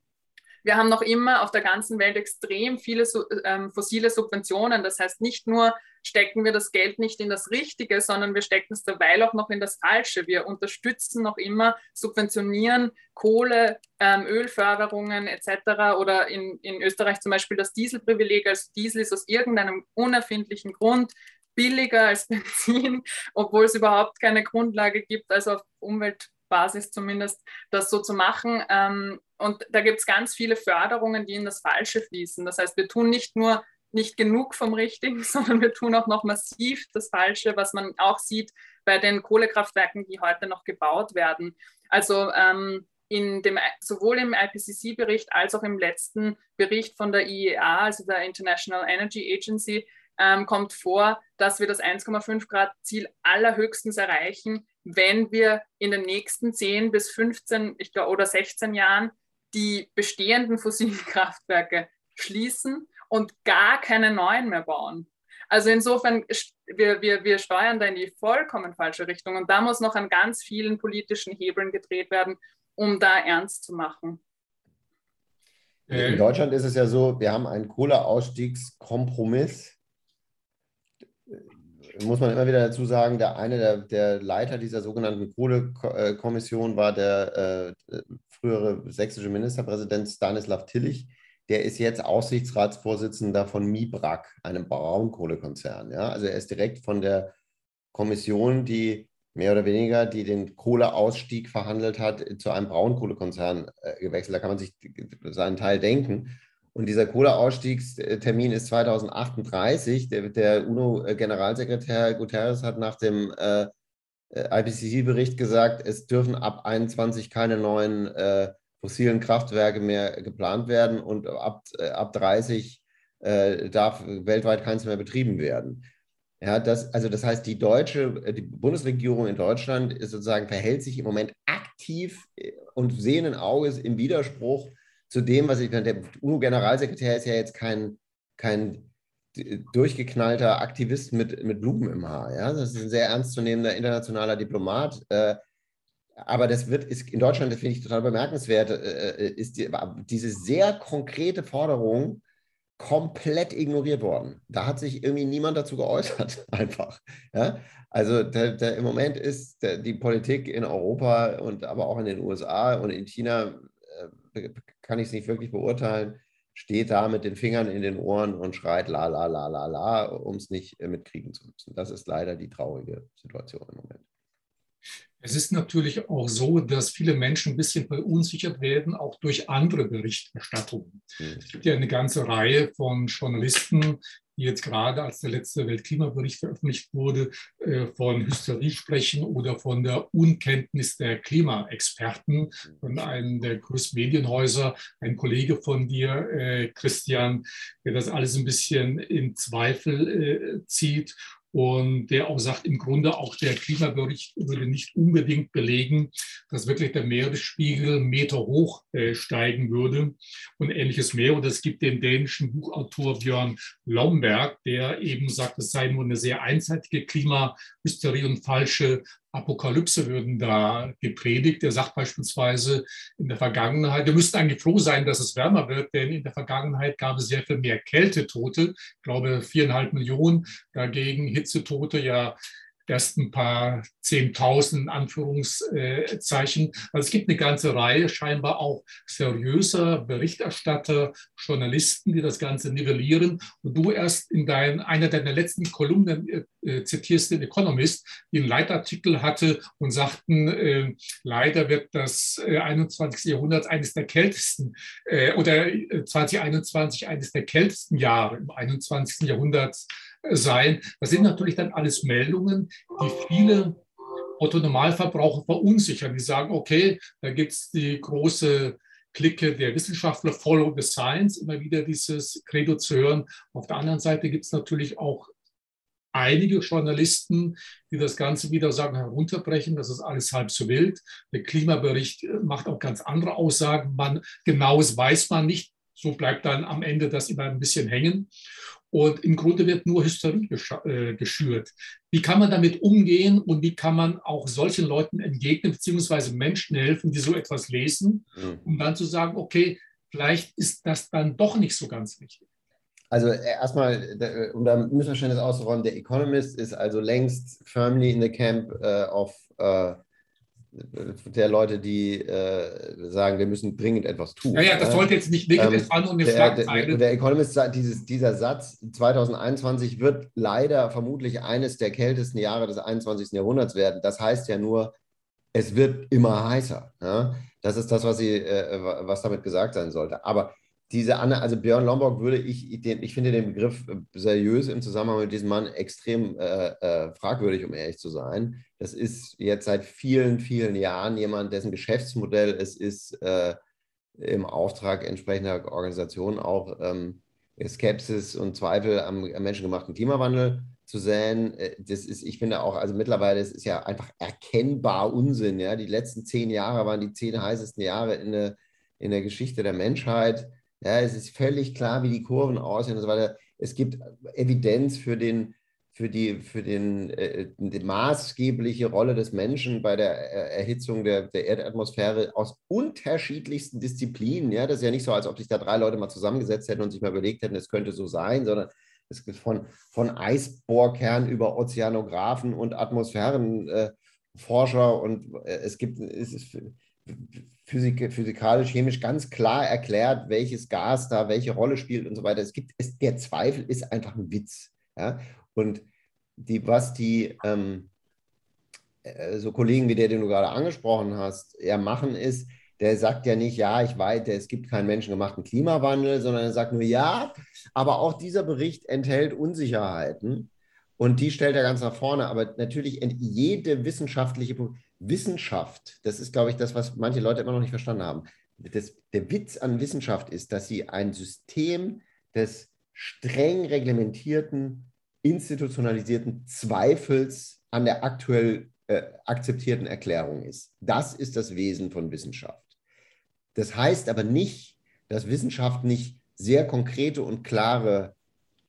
Speaker 2: Wir haben noch immer auf der ganzen Welt extrem viele ähm, fossile Subventionen. Das heißt, nicht nur stecken wir das Geld nicht in das Richtige, sondern wir stecken es derweil auch noch in das Falsche. Wir unterstützen noch immer, subventionieren Kohle, ähm, Ölförderungen etc. Oder in, in Österreich zum Beispiel das Dieselprivileg. Also Diesel ist aus irgendeinem unerfindlichen Grund billiger als Benzin, obwohl es überhaupt keine Grundlage gibt, also auf Umwelt Basis zumindest, das so zu machen. Ähm, und da gibt es ganz viele Förderungen, die in das Falsche fließen. Das heißt, wir tun nicht nur nicht genug vom Richtigen, sondern wir tun auch noch massiv das Falsche, was man auch sieht bei den Kohlekraftwerken, die heute noch gebaut werden. Also ähm, in dem, sowohl im IPCC-Bericht als auch im letzten Bericht von der IEA, also der International Energy Agency, ähm, kommt vor, dass wir das 1,5 Grad Ziel allerhöchstens erreichen, wenn wir in den nächsten 10 bis 15 ich glaub, oder 16 Jahren die bestehenden fossilen Kraftwerke schließen und gar keine neuen mehr bauen. Also insofern, wir, wir, wir steuern da in die vollkommen falsche Richtung und da muss noch an ganz vielen politischen Hebeln gedreht werden, um da ernst zu machen.
Speaker 3: In Deutschland ist es ja so, wir haben einen Kohleausstiegskompromiss muss man immer wieder dazu sagen, der eine der, der Leiter dieser sogenannten Kohlekommission war der äh, frühere sächsische Ministerpräsident Stanislav Tillich. Der ist jetzt Aussichtsratsvorsitzender von Mibrak, einem Braunkohlekonzern. Ja? Also er ist direkt von der Kommission, die mehr oder weniger, die den Kohleausstieg verhandelt hat, zu einem Braunkohlekonzern äh, gewechselt. Da kann man sich seinen Teil denken. Und dieser Kohleausstiegstermin ist 2038. Der, der UNO-Generalsekretär Guterres hat nach dem äh IPCC-Bericht gesagt, es dürfen ab 21 keine neuen äh, fossilen Kraftwerke mehr geplant werden und ab, äh, ab 30 äh, darf weltweit keins mehr betrieben werden. Ja, das, also das heißt, die deutsche, die Bundesregierung in Deutschland ist sozusagen verhält sich im Moment aktiv und sehenden Auges im Widerspruch zu dem, was ich, der UNO-Generalsekretär ist ja jetzt kein, kein durchgeknallter Aktivist mit, mit Blumen im Haar. Ja? Das ist ein sehr ernstzunehmender internationaler Diplomat. Äh, aber das wird ist in Deutschland, das finde ich total bemerkenswert, äh, äh, ist die, diese sehr konkrete Forderung komplett ignoriert worden. Da hat sich irgendwie niemand dazu geäußert, einfach. Ja? Also der, der, im Moment ist der, die Politik in Europa und aber auch in den USA und in China kann ich es nicht wirklich beurteilen, steht da mit den Fingern in den Ohren und schreit la la la la la, um es nicht äh, mitkriegen zu müssen. Das ist leider die traurige Situation im Moment.
Speaker 1: Es ist natürlich auch so, dass viele Menschen ein bisschen verunsichert werden, auch durch andere Berichterstattungen. Mhm. Es gibt ja eine ganze Reihe von Journalisten, die jetzt gerade, als der letzte Weltklimabericht veröffentlicht wurde, äh, von Hysterie sprechen oder von der Unkenntnis der Klimaexperten von einem der größten Medienhäuser, ein Kollege von dir, äh, Christian, der das alles ein bisschen in Zweifel zieht und der auch sagt, im Grunde auch der Klimabericht würde nicht unbedingt belegen, dass wirklich der Meeresspiegel Meter hoch äh, steigen würde und ähnliches mehr. Und es gibt den dänischen Buchautor Björn Lomberg, der eben sagt, es sei nur eine sehr einseitige Klimahysterie und falsche Apokalypse würden da gepredigt. Er sagt beispielsweise in der Vergangenheit, wir müssten eigentlich froh sein, dass es wärmer wird, denn in der Vergangenheit gab es sehr viel mehr Kältetote, ich glaube viereinhalb Millionen, dagegen Hitzetote ja erst ein paar Zehntausend Anführungszeichen. Also es gibt eine ganze Reihe scheinbar auch seriöser Berichterstatter, Journalisten, die das Ganze nivellieren. Und du erst in dein, einer deiner letzten Kolumnen äh, äh zitierst den Economist, die einen Leitartikel hatte und sagten, äh, leider wird das äh, 21. Jahrhundert eines der kältesten äh, oder 2021 äh, eines der kältesten Jahre im 21. Jahrhundert sein. Das sind natürlich dann alles Meldungen, die viele Otto-Normalverbraucher verunsichern. Die sagen, okay, da gibt es die große Clique der Wissenschaftler, Follow the Science, immer wieder dieses Credo zu hören. Auf der anderen Seite gibt es natürlich auch einige Journalisten, die das Ganze wieder sagen, herunterbrechen, das ist alles halb so wild. Der Klimabericht macht auch ganz andere Aussagen. Man, genaues weiß man nicht. So bleibt dann am Ende das immer ein bisschen hängen. Und im Grunde wird nur Hysterie äh, geschürt. Wie kann man damit umgehen und wie kann man auch solchen Leuten entgegnen, beziehungsweise Menschen helfen, die so etwas lesen, mhm. um dann zu sagen, okay, vielleicht ist das dann doch nicht so ganz richtig.
Speaker 3: Also äh, erstmal, äh, um da Missverständnis auszuräumen, der Economist ist also längst firmly in the camp of uh, der Leute, die äh, sagen, wir müssen dringend etwas tun.
Speaker 1: Ja, ja, das sollte jetzt nicht negativ ähm, an und eine
Speaker 3: Schlagzeile. Der, der Economist sagt, dieses, dieser Satz, 2021 wird leider vermutlich eines der kältesten Jahre des 21. Jahrhunderts werden. Das heißt ja nur, es wird immer heißer. Ja? Das ist das, was, sie, äh, was damit gesagt sein sollte. Aber diese Anne, also Björn Lomborg würde ich, den, ich finde den Begriff äh, seriös im Zusammenhang mit diesem Mann extrem äh, äh, fragwürdig, um ehrlich zu sein. Das ist jetzt seit vielen, vielen Jahren jemand, dessen Geschäftsmodell es ist, äh, im Auftrag entsprechender Organisationen auch ähm, Skepsis und Zweifel am, am, menschengemachten Klimawandel zu säen. Äh, das ist, ich finde auch, also mittlerweile, es ist ja einfach erkennbar Unsinn. Ja? Die letzten zehn Jahre waren die zehn heißesten Jahre in der, in der Geschichte der Menschheit ja, es ist völlig klar, wie die Kurven aussehen und so weiter. Es gibt Evidenz für, den, für, die, für den, äh, die maßgebliche Rolle des Menschen bei der äh, Erhitzung der, der Erdatmosphäre aus unterschiedlichsten Disziplinen. Ja, das ist ja nicht so, als ob sich da drei Leute mal zusammengesetzt hätten und sich mal überlegt hätten, es könnte so sein, sondern es gibt von, von Eisbohrkern über Ozeanographen und Atmosphärenforscher äh, und äh, es gibt es ist Physik, physikalisch, chemisch ganz klar erklärt, welches Gas da welche Rolle spielt und so weiter. Es gibt, es, der Zweifel ist einfach ein Witz. Ja? Und die, was die ähm, äh, so Kollegen wie der, den du gerade angesprochen hast, ja machen, ist, der sagt ja nicht, ja, ich weiß, es gibt keinen menschengemachten Klimawandel, sondern er sagt nur, ja, aber auch dieser Bericht enthält Unsicherheiten und die stellt er ganz nach vorne. Aber natürlich jede wissenschaftliche Wissenschaft, das ist, glaube ich, das, was manche Leute immer noch nicht verstanden haben. Das, der Witz an Wissenschaft ist, dass sie ein System des streng reglementierten, institutionalisierten Zweifels an der aktuell äh, akzeptierten Erklärung ist. Das ist das Wesen von Wissenschaft. Das heißt aber nicht, dass Wissenschaft nicht sehr konkrete und klare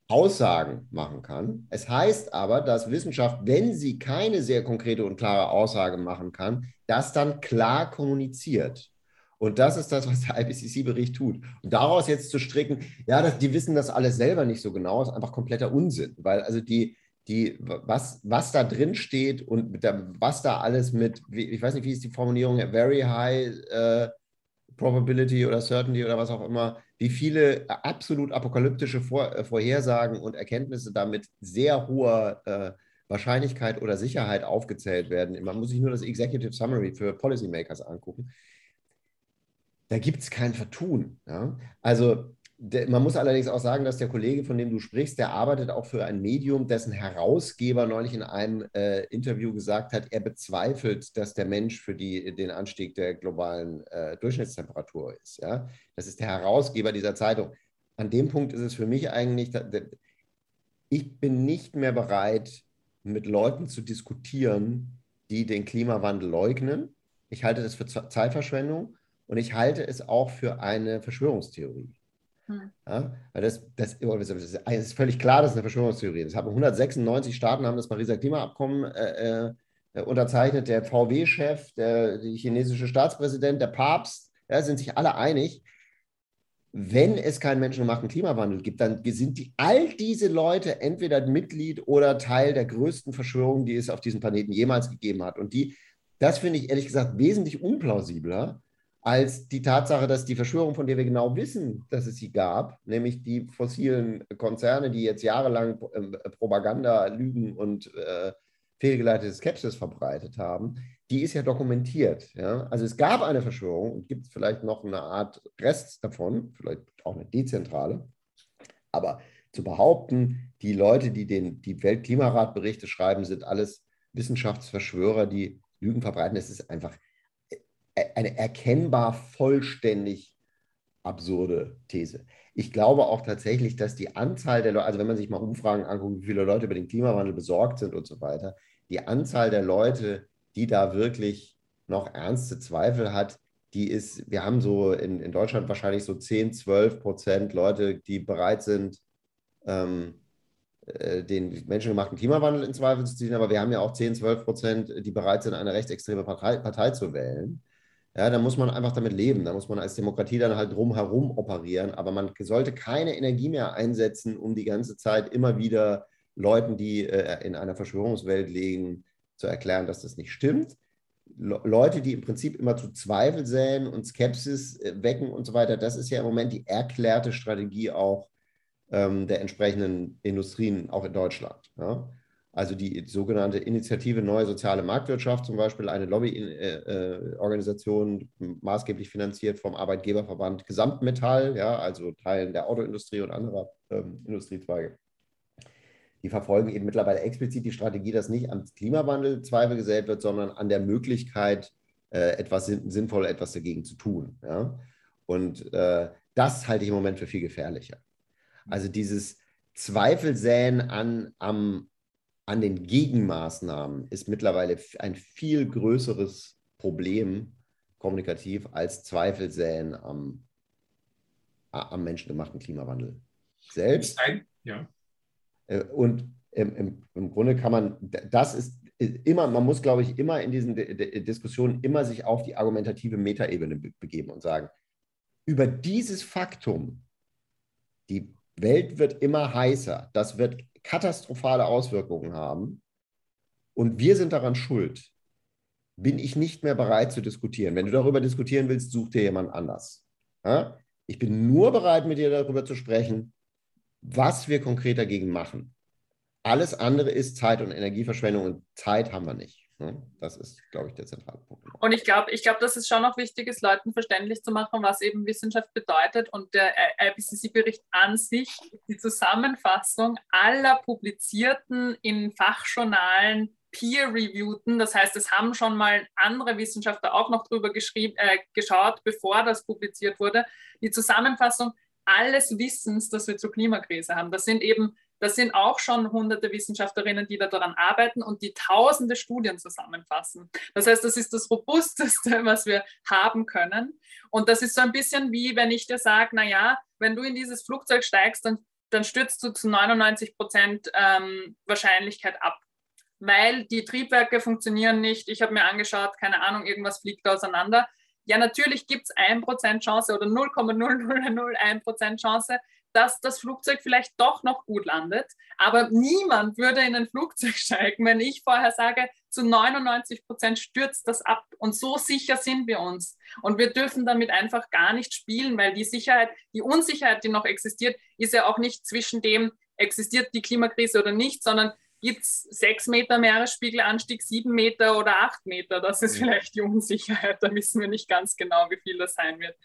Speaker 3: Aussagen machen kann. Es heißt aber, dass Wissenschaft, wenn sie keine sehr konkrete und klare Aussage machen kann, das dann klar kommuniziert. Und das ist das, was der IPCC-Bericht tut. Und daraus jetzt zu stricken, ja, das, die wissen das alles selber nicht so genau, ist einfach kompletter Unsinn. Weil also die, die, was, was da drin steht und der, was da alles mit, ich weiß nicht, wie ist die Formulierung, very high äh, probability oder certainty oder was auch immer, wie viele absolut apokalyptische Vor äh, Vorhersagen und Erkenntnisse damit sehr hoher äh, Wahrscheinlichkeit oder Sicherheit aufgezählt werden. Man muss sich nur das Executive Summary für Policymakers angucken. Da gibt es kein Vertun. Ja? Also der, man muss allerdings auch sagen, dass der Kollege, von dem du sprichst, der arbeitet auch für ein Medium, dessen Herausgeber neulich in einem äh, Interview gesagt hat, er bezweifelt, dass der Mensch für die, den Anstieg der globalen äh, Durchschnittstemperatur ist. Ja? Das ist der Herausgeber dieser Zeitung. An dem Punkt ist es für mich eigentlich, ich bin nicht mehr bereit, mit Leuten zu diskutieren, die den Klimawandel leugnen. Ich halte das für Zeitverschwendung und ich halte es auch für eine Verschwörungstheorie. Hm. Ja, weil das, das, das, ist völlig klar, das ist eine Verschwörungstheorie. Das haben 196 Staaten haben das Pariser Klimaabkommen äh, äh, unterzeichnet. Der VW-Chef, der die chinesische Staatspräsident, der Papst, ja, sind sich alle einig. Wenn es keinen menschengemachten Klimawandel gibt, dann sind die, all diese Leute entweder Mitglied oder Teil der größten Verschwörung, die es auf diesem Planeten jemals gegeben hat. Und die, das finde ich ehrlich gesagt wesentlich unplausibler als die Tatsache, dass die Verschwörung, von der wir genau wissen, dass es sie gab, nämlich die fossilen Konzerne, die jetzt jahrelang ähm, Propaganda, Lügen und äh, fehlgeleitete Skepsis verbreitet haben, die ist ja dokumentiert. Ja? Also es gab eine Verschwörung und gibt vielleicht noch eine Art Rest davon, vielleicht auch eine dezentrale. Aber zu behaupten, die Leute, die den die Weltklimaratberichte schreiben, sind alles Wissenschaftsverschwörer, die Lügen verbreiten, das ist einfach eine erkennbar vollständig absurde These. Ich glaube auch tatsächlich, dass die Anzahl der Leute, also wenn man sich mal Umfragen anguckt, wie viele Leute über den Klimawandel besorgt sind und so weiter, die Anzahl der Leute, die da wirklich noch ernste Zweifel hat, die ist, wir haben so in, in Deutschland wahrscheinlich so 10, 12 Prozent Leute, die bereit sind, ähm, äh, den menschengemachten Klimawandel in Zweifel zu ziehen, aber wir haben ja auch 10, 12 Prozent, die bereit sind, eine rechtsextreme Partei, Partei zu wählen. Ja, da muss man einfach damit leben. Da muss man als Demokratie dann halt drumherum operieren. Aber man sollte keine Energie mehr einsetzen, um die ganze Zeit immer wieder Leuten, die äh, in einer Verschwörungswelt legen, zu erklären, dass das nicht stimmt. Le Leute, die im Prinzip immer zu Zweifel säen und Skepsis äh, wecken und so weiter, das ist ja im Moment die erklärte Strategie auch ähm, der entsprechenden Industrien, auch in Deutschland. Ja? Also die sogenannte Initiative Neue Soziale Marktwirtschaft, zum Beispiel eine Lobbyorganisation, äh, äh maßgeblich finanziert vom Arbeitgeberverband Gesamtmetall, ja, also Teilen der Autoindustrie und anderer ähm, Industriezweige. Die verfolgen eben mittlerweile explizit die Strategie, dass nicht am Klimawandel Zweifel gesät wird, sondern an der Möglichkeit, äh, etwas sinnvoll etwas dagegen zu tun. Ja? Und äh, das halte ich im Moment für viel gefährlicher. Also dieses Zweifelsäen an, am an den Gegenmaßnahmen ist mittlerweile ein viel größeres Problem kommunikativ als Zweifel säen am, am menschengemachten Klimawandel selbst. Ein, ja. Äh, und im, im, im, Grunde kann man, das ist immer, man muss, glaube ich, immer in diesen Diskussionen immer sich auf die argumentative Metaebene begeben und sagen, über dieses Faktum, die Welt wird immer heißer, das wird katastrophale Auswirkungen haben und wir sind daran schuld, bin ich nicht mehr bereit zu diskutieren. Wenn du darüber diskutieren willst, such dir jemand anders. Ja? Ich bin nur bereit, mit dir darüber zu sprechen, was wir konkret dagegen machen. Alles andere ist Zeit- und Energieverschwendung und Zeit haben wir nicht. Das ist, glaube ich, der zentrale Punkt.
Speaker 2: Und ich glaube, ich glaube, dass es schon noch wichtig ist, Leuten verständlich zu machen, was eben Wissenschaft bedeutet. Und der IPCC-Bericht an sich, die Zusammenfassung aller publizierten in Fachjournalen peer-reviewten, das heißt, es haben schon mal andere Wissenschaftler auch noch drüber geschrieben, äh, geschaut, bevor das publiziert wurde. Die Zusammenfassung alles Wissens, das wir zur Klimakrise haben. Das sind eben das sind auch schon hunderte Wissenschaftlerinnen, die da daran arbeiten und die tausende Studien zusammenfassen. Das heißt, das ist das Robusteste, was wir haben können. Und das ist so ein bisschen wie, wenn ich dir sage, naja, wenn du in dieses Flugzeug steigst, dann, dann stürzt du zu 99 Prozent ähm, Wahrscheinlichkeit ab weil die Triebwerke funktionieren nicht. Ich habe mir angeschaut, keine Ahnung, irgendwas fliegt auseinander. Ja, natürlich gibt es 1% Chance oder 0,0001% Chance, dass das Flugzeug vielleicht doch noch gut landet. Aber niemand würde in ein Flugzeug steigen, wenn ich vorher sage, zu 99 Prozent stürzt das ab. Und so sicher sind wir uns. Und wir dürfen damit einfach gar nicht spielen, weil die Sicherheit, die Unsicherheit, die noch existiert, ist ja auch nicht zwischen dem, existiert die Klimakrise oder nicht, sondern gibt es sechs Meter Meeresspiegelanstieg, sieben Meter oder acht Meter. Das ist vielleicht die Unsicherheit. Da wissen wir nicht ganz genau, wie viel das sein wird.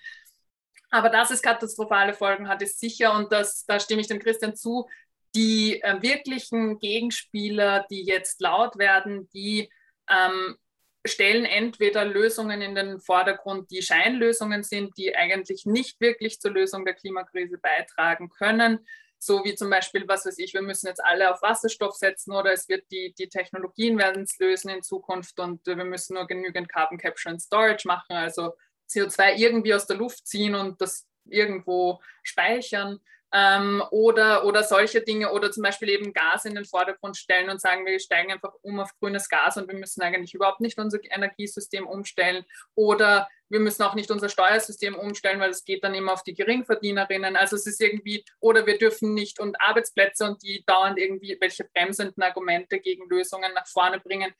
Speaker 2: Aber dass es katastrophale Folgen hat, ist sicher. Und das, da stimme ich dem Christian zu. Die äh, wirklichen Gegenspieler, die jetzt laut werden, die ähm, stellen entweder Lösungen in den Vordergrund, die Scheinlösungen sind, die eigentlich nicht wirklich zur Lösung der Klimakrise beitragen können, so wie zum Beispiel, was weiß ich, wir müssen jetzt alle auf Wasserstoff setzen oder es wird die, die Technologien werden es lösen in Zukunft und wir müssen nur genügend Carbon Capture and Storage machen, also CO2 irgendwie aus der Luft ziehen und das irgendwo speichern ähm, oder, oder solche Dinge oder zum Beispiel eben Gas in den Vordergrund stellen und sagen, wir steigen einfach um auf grünes Gas und wir müssen eigentlich überhaupt nicht unser Energiesystem umstellen oder wir müssen auch nicht unser Steuersystem umstellen, weil es geht dann immer auf die Geringverdienerinnen. Also es ist irgendwie, oder wir dürfen nicht und Arbeitsplätze und die dauernd irgendwie welche bremsenden Argumente gegen Lösungen nach vorne bringen,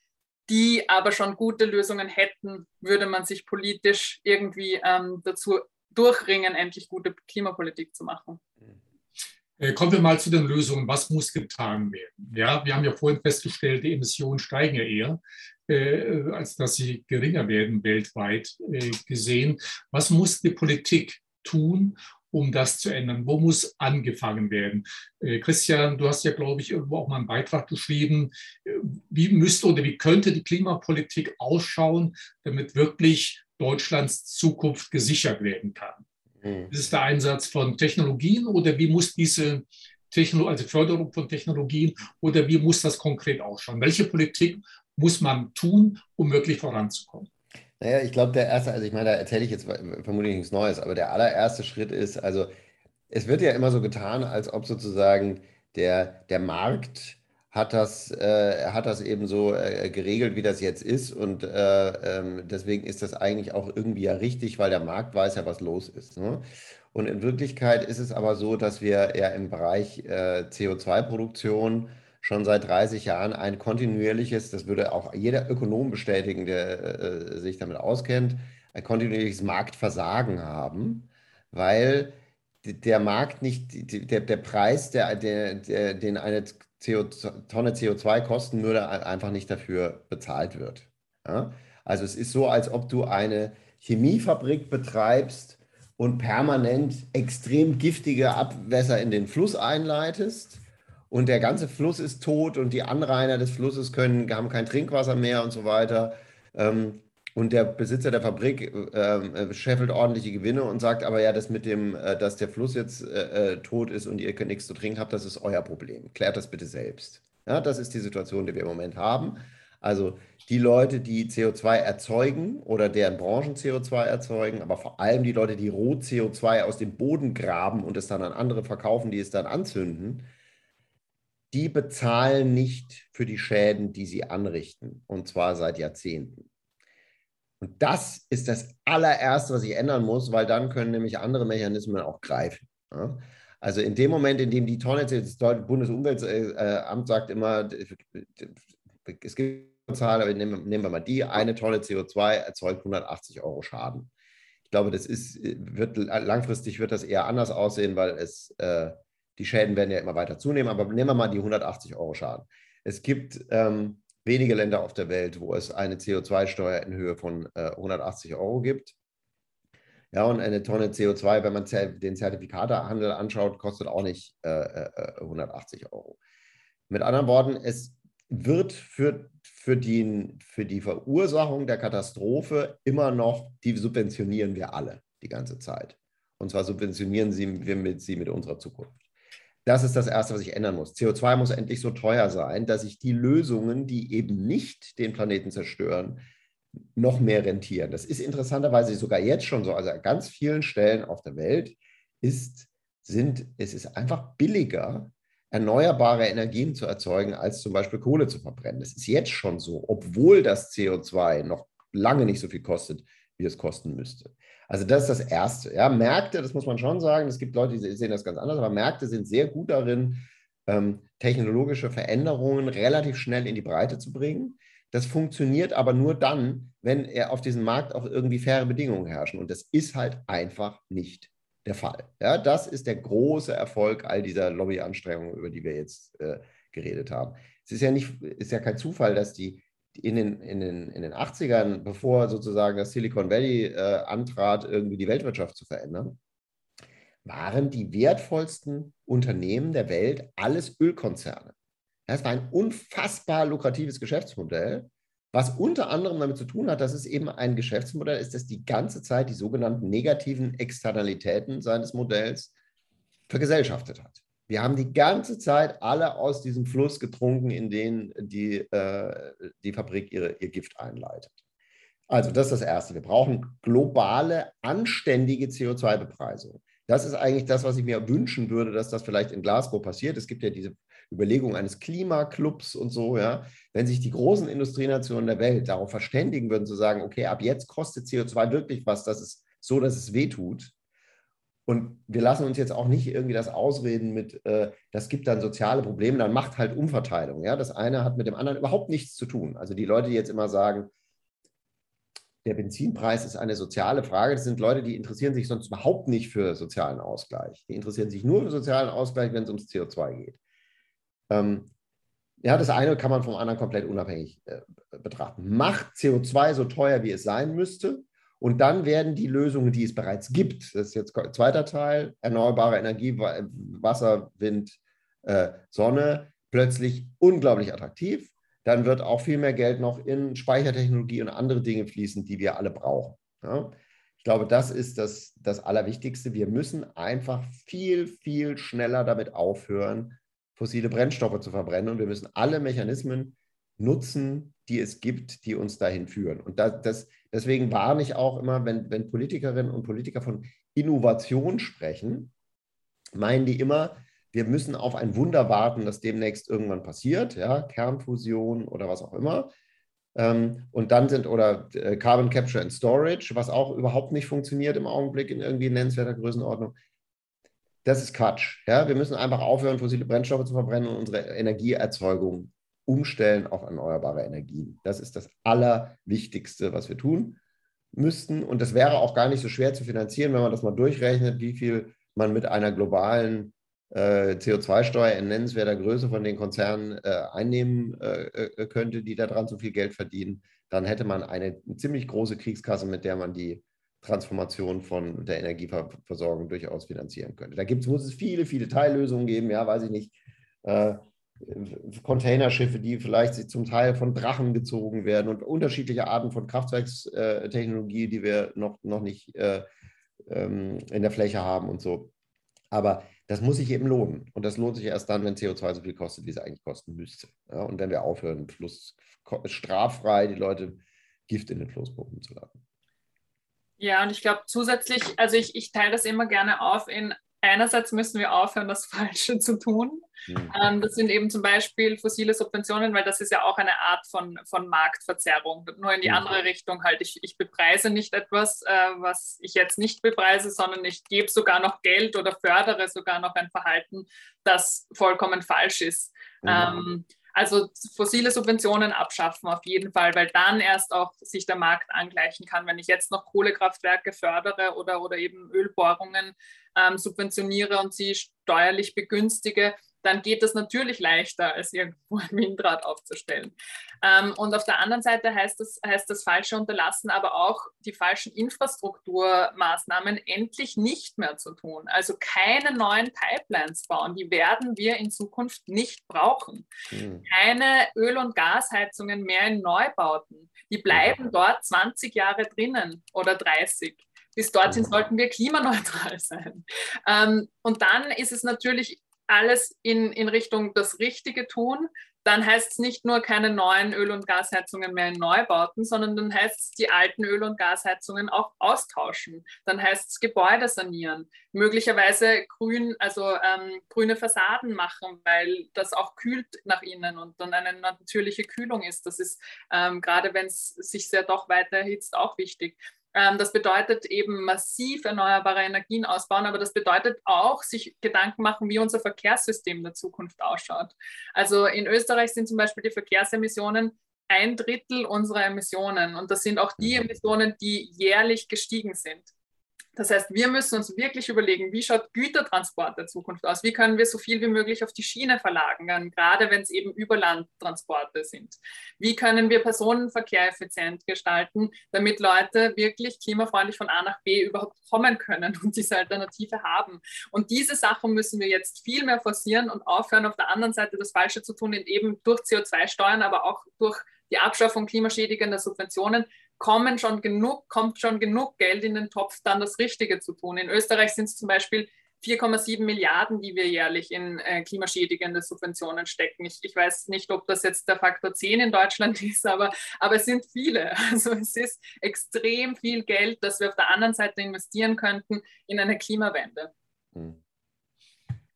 Speaker 2: die aber schon gute Lösungen hätten, würde man sich politisch irgendwie ähm, dazu durchringen, endlich gute Klimapolitik zu machen.
Speaker 1: Äh, kommen wir mal zu den Lösungen. Was muss getan werden? Ja, wir haben ja vorhin festgestellt, die Emissionen steigen ja eher, äh, als dass sie geringer werden weltweit äh, gesehen. Was muss die Politik tun, um das zu ändern? Wo muss angefangen werden? Äh, Christian, du hast ja, glaube ich, irgendwo auch mal einen Beitrag geschrieben. Wie müsste oder wie könnte die Klimapolitik ausschauen, damit wirklich Deutschlands Zukunft gesichert werden kann. Mhm. Ist es der Einsatz von Technologien oder wie muss diese Techno also Förderung von Technologien oder wie muss das konkret ausschauen? Welche Politik muss man tun, um wirklich voranzukommen?
Speaker 3: Naja, ich glaube, der erste, also ich meine, da erzähle ich jetzt vermutlich nichts Neues, aber der allererste Schritt ist, also es wird ja immer so getan, als ob sozusagen der, der Markt hat das, äh, hat das eben so äh, geregelt, wie das jetzt ist. Und äh, ähm, deswegen ist das eigentlich auch irgendwie ja richtig, weil der Markt weiß ja, was los ist. Ne? Und in Wirklichkeit ist es aber so, dass wir ja im Bereich äh, CO2-Produktion schon seit 30 Jahren ein kontinuierliches, das würde auch jeder Ökonom bestätigen, der äh, sich damit auskennt, ein kontinuierliches Marktversagen haben, weil der Markt nicht, der, der Preis, der, der, der, den eine CO, Tonne CO2 kosten würde, einfach nicht dafür bezahlt wird. Ja? Also es ist so, als ob du eine Chemiefabrik betreibst und permanent extrem giftige Abwässer in den Fluss einleitest und der ganze Fluss ist tot und die Anrainer des Flusses können, haben kein Trinkwasser mehr und so weiter. Ähm, und der Besitzer der Fabrik äh, scheffelt ordentliche Gewinne und sagt aber ja, das mit dem, äh, dass der Fluss jetzt äh, äh tot ist und ihr nichts zu trinken habt, das ist euer Problem. Klärt das bitte selbst. Ja, das ist die Situation, die wir im Moment haben. Also die Leute, die CO2 erzeugen oder deren Branchen CO2 erzeugen, aber vor allem die Leute, die roh CO2 aus dem Boden graben und es dann an andere verkaufen, die es dann anzünden, die bezahlen nicht für die Schäden, die sie anrichten. Und zwar seit Jahrzehnten. Und das ist das allererste, was ich ändern muss, weil dann können nämlich andere Mechanismen auch greifen. Ja? Also in dem Moment, in dem die Tonne, das Bundesumweltamt sagt immer, es gibt eine Zahl, aber nehmen, nehmen wir mal die, eine Tonne CO2 erzeugt 180 Euro Schaden. Ich glaube, das ist, wird, langfristig wird das eher anders aussehen, weil es, äh, die Schäden werden ja immer weiter zunehmen, aber nehmen wir mal die 180 Euro Schaden. Es gibt ähm, wenige Länder auf der Welt, wo es eine CO2-Steuer in Höhe von äh, 180 Euro gibt. Ja, und eine Tonne CO2, wenn man den Zertifikatehandel anschaut, kostet auch nicht äh, 180 äh, Euro. Mit anderen Worten, es wird für, für, die, für die Verursachung der Katastrophe immer noch, die subventionieren wir alle die ganze Zeit. Und zwar subventionieren sie, wir mit, sie mit unserer Zukunft. Das ist das Erste, was ich ändern muss. CO2 muss endlich so teuer sein, dass sich die Lösungen, die eben nicht den Planeten zerstören, noch mehr rentieren. Das ist interessanterweise sogar jetzt schon so. Also an ganz vielen Stellen auf der Welt ist, sind, es ist einfach billiger, erneuerbare Energien zu erzeugen, als zum Beispiel Kohle zu verbrennen. Das ist jetzt schon so, obwohl das CO2 noch lange nicht so viel kostet, wie es kosten müsste. Also das ist das Erste. Ja, Märkte, das muss man schon sagen, es gibt Leute, die sehen das ganz anders, aber Märkte sind sehr gut darin, ähm, technologische Veränderungen relativ schnell in die Breite zu bringen. Das funktioniert aber nur dann, wenn er auf diesem Markt auch irgendwie faire Bedingungen herrschen. Und das ist halt einfach nicht der Fall. Ja, das ist der große Erfolg all dieser Lobbyanstrengungen, über die wir jetzt äh, geredet haben. Es ist ja nicht, ist ja kein Zufall, dass die in den, in, den, in den 80ern, bevor sozusagen das Silicon Valley äh, antrat, irgendwie die Weltwirtschaft zu verändern, waren die wertvollsten Unternehmen der Welt alles Ölkonzerne. Das war ein unfassbar lukratives Geschäftsmodell, was unter anderem damit zu tun hat, dass es eben ein Geschäftsmodell ist, das die ganze Zeit die sogenannten negativen Externalitäten seines Modells vergesellschaftet hat. Wir haben die ganze Zeit alle aus diesem Fluss getrunken, in den die, äh, die Fabrik ihre, ihr Gift einleitet. Also das ist das Erste. Wir brauchen globale, anständige CO2-Bepreisung. Das ist eigentlich das, was ich mir wünschen würde, dass das vielleicht in Glasgow passiert. Es gibt ja diese Überlegung eines Klimaclubs und so, ja. Wenn sich die großen Industrienationen der Welt darauf verständigen würden, zu sagen, okay, ab jetzt kostet CO2 wirklich was, das ist so, dass es wehtut. Und wir lassen uns jetzt auch nicht irgendwie das ausreden mit, äh, das gibt dann soziale Probleme, dann macht halt Umverteilung. Ja? Das eine hat mit dem anderen überhaupt nichts zu tun. Also die Leute, die jetzt immer sagen, der Benzinpreis ist eine soziale Frage. Das sind Leute, die interessieren sich sonst überhaupt nicht für sozialen Ausgleich. Die interessieren sich nur für sozialen Ausgleich, wenn es ums CO2 geht. Ähm, ja, das eine kann man vom anderen komplett unabhängig äh, betrachten. Macht CO2 so teuer, wie es sein müsste. Und dann werden die Lösungen, die es bereits gibt, das ist jetzt zweiter Teil, erneuerbare Energie, Wasser, Wind, äh, Sonne, plötzlich unglaublich attraktiv dann wird auch viel mehr Geld noch in Speichertechnologie und andere Dinge fließen, die wir alle brauchen. Ja? Ich glaube, das ist das, das Allerwichtigste. Wir müssen einfach viel, viel schneller damit aufhören, fossile Brennstoffe zu verbrennen. Und wir müssen alle Mechanismen nutzen, die es gibt, die uns dahin führen. Und das, das, deswegen warne ich auch immer, wenn, wenn Politikerinnen und Politiker von Innovation sprechen, meinen die immer, wir müssen auf ein Wunder warten, das demnächst irgendwann passiert, ja, Kernfusion oder was auch immer. Ähm, und dann sind, oder äh, Carbon Capture and Storage, was auch überhaupt nicht funktioniert im Augenblick in irgendwie nennenswerter Größenordnung. Das ist Quatsch. Ja? Wir müssen einfach aufhören, fossile Brennstoffe zu verbrennen und unsere Energieerzeugung umstellen auf erneuerbare Energien. Das ist das Allerwichtigste, was wir tun müssten. Und das wäre auch gar nicht so schwer zu finanzieren, wenn man das mal durchrechnet, wie viel man mit einer globalen äh, CO2-Steuer in nennenswerter Größe von den Konzernen äh, einnehmen äh, äh, könnte, die daran so viel Geld verdienen, dann hätte man eine ziemlich große Kriegskasse, mit der man die Transformation von der Energieversorgung durchaus finanzieren könnte. Da gibt's, muss es viele, viele Teillösungen geben, ja, weiß ich nicht. Containerschiffe, die vielleicht zum Teil von Drachen gezogen werden und unterschiedliche Arten von Kraftwerkstechnologie, die wir noch, noch nicht äh, ähm, in der Fläche haben und so. Aber das muss sich eben lohnen. Und das lohnt sich erst dann, wenn CO2 so viel kostet, wie es eigentlich kosten müsste. Ja, und wenn wir aufhören, Fluss, straffrei die Leute Gift in den Fluss pumpen zu lassen.
Speaker 2: Ja, und ich glaube zusätzlich, also ich, ich teile das immer gerne auf in einerseits müssen wir aufhören, das Falsche zu tun. Mhm. Ähm, das sind eben zum Beispiel fossile Subventionen, weil das ist ja auch eine Art von, von Marktverzerrung. Nur in die mhm. andere Richtung halt. Ich, ich bepreise nicht etwas, äh, was ich jetzt nicht bepreise, sondern ich gebe sogar noch Geld oder fördere sogar noch ein Verhalten, das vollkommen falsch ist. Mhm. Ähm, also fossile Subventionen abschaffen auf jeden Fall, weil dann erst auch sich der Markt angleichen kann. Wenn ich jetzt noch Kohlekraftwerke fördere oder, oder eben Ölbohrungen ähm, subventioniere und sie steuerlich begünstige, dann geht es natürlich leichter, als irgendwo ein Windrad aufzustellen. Ähm, und auf der anderen Seite heißt das, heißt das falsche Unterlassen aber auch, die falschen Infrastrukturmaßnahmen endlich nicht mehr zu tun. Also keine neuen Pipelines bauen, die werden wir in Zukunft nicht brauchen. Mhm. Keine Öl- und Gasheizungen mehr in Neubauten. Die bleiben dort 20 Jahre drinnen oder 30 bis dorthin mhm. sollten wir klimaneutral sein. Ähm, und dann ist es natürlich alles in, in Richtung das Richtige tun, dann heißt es nicht nur keine neuen Öl- und Gasheizungen mehr in Neubauten, sondern dann heißt es die alten Öl- und Gasheizungen auch austauschen. Dann heißt es Gebäude sanieren, möglicherweise grün, also ähm, grüne Fassaden machen, weil das auch kühlt nach innen und dann eine natürliche Kühlung ist. Das ist ähm, gerade, wenn es sich sehr doch weiter erhitzt, auch wichtig. Ähm, das bedeutet eben massiv erneuerbare Energien ausbauen, aber das bedeutet auch, sich Gedanken machen, wie unser Verkehrssystem in der Zukunft ausschaut. Also in Österreich sind zum Beispiel die Verkehrsemissionen ein Drittel unserer Emissionen und das sind auch die mhm. Emissionen, die jährlich gestiegen sind. Das heißt, wir müssen uns wirklich überlegen, wie schaut Gütertransport der Zukunft aus? Wie können wir so viel wie möglich auf die Schiene verlagern, gerade wenn es eben Überlandtransporte sind? Wie können wir Personenverkehr effizient gestalten, damit Leute wirklich klimafreundlich von A nach B überhaupt kommen können und diese Alternative haben? Und diese Sachen müssen wir jetzt viel mehr forcieren und aufhören, auf der anderen Seite das Falsche zu tun, eben durch CO2-Steuern, aber auch durch die Abschaffung klimaschädigender Subventionen kommen schon genug, kommt schon genug Geld in den Topf, dann das Richtige zu tun. In Österreich sind es zum Beispiel 4,7 Milliarden, die wir jährlich in äh, klimaschädigende Subventionen stecken. Ich, ich, weiß nicht, ob das jetzt der Faktor 10 in Deutschland ist, aber, aber es sind viele. Also es ist extrem viel Geld, das wir auf der anderen Seite investieren könnten in eine Klimawende. Hm.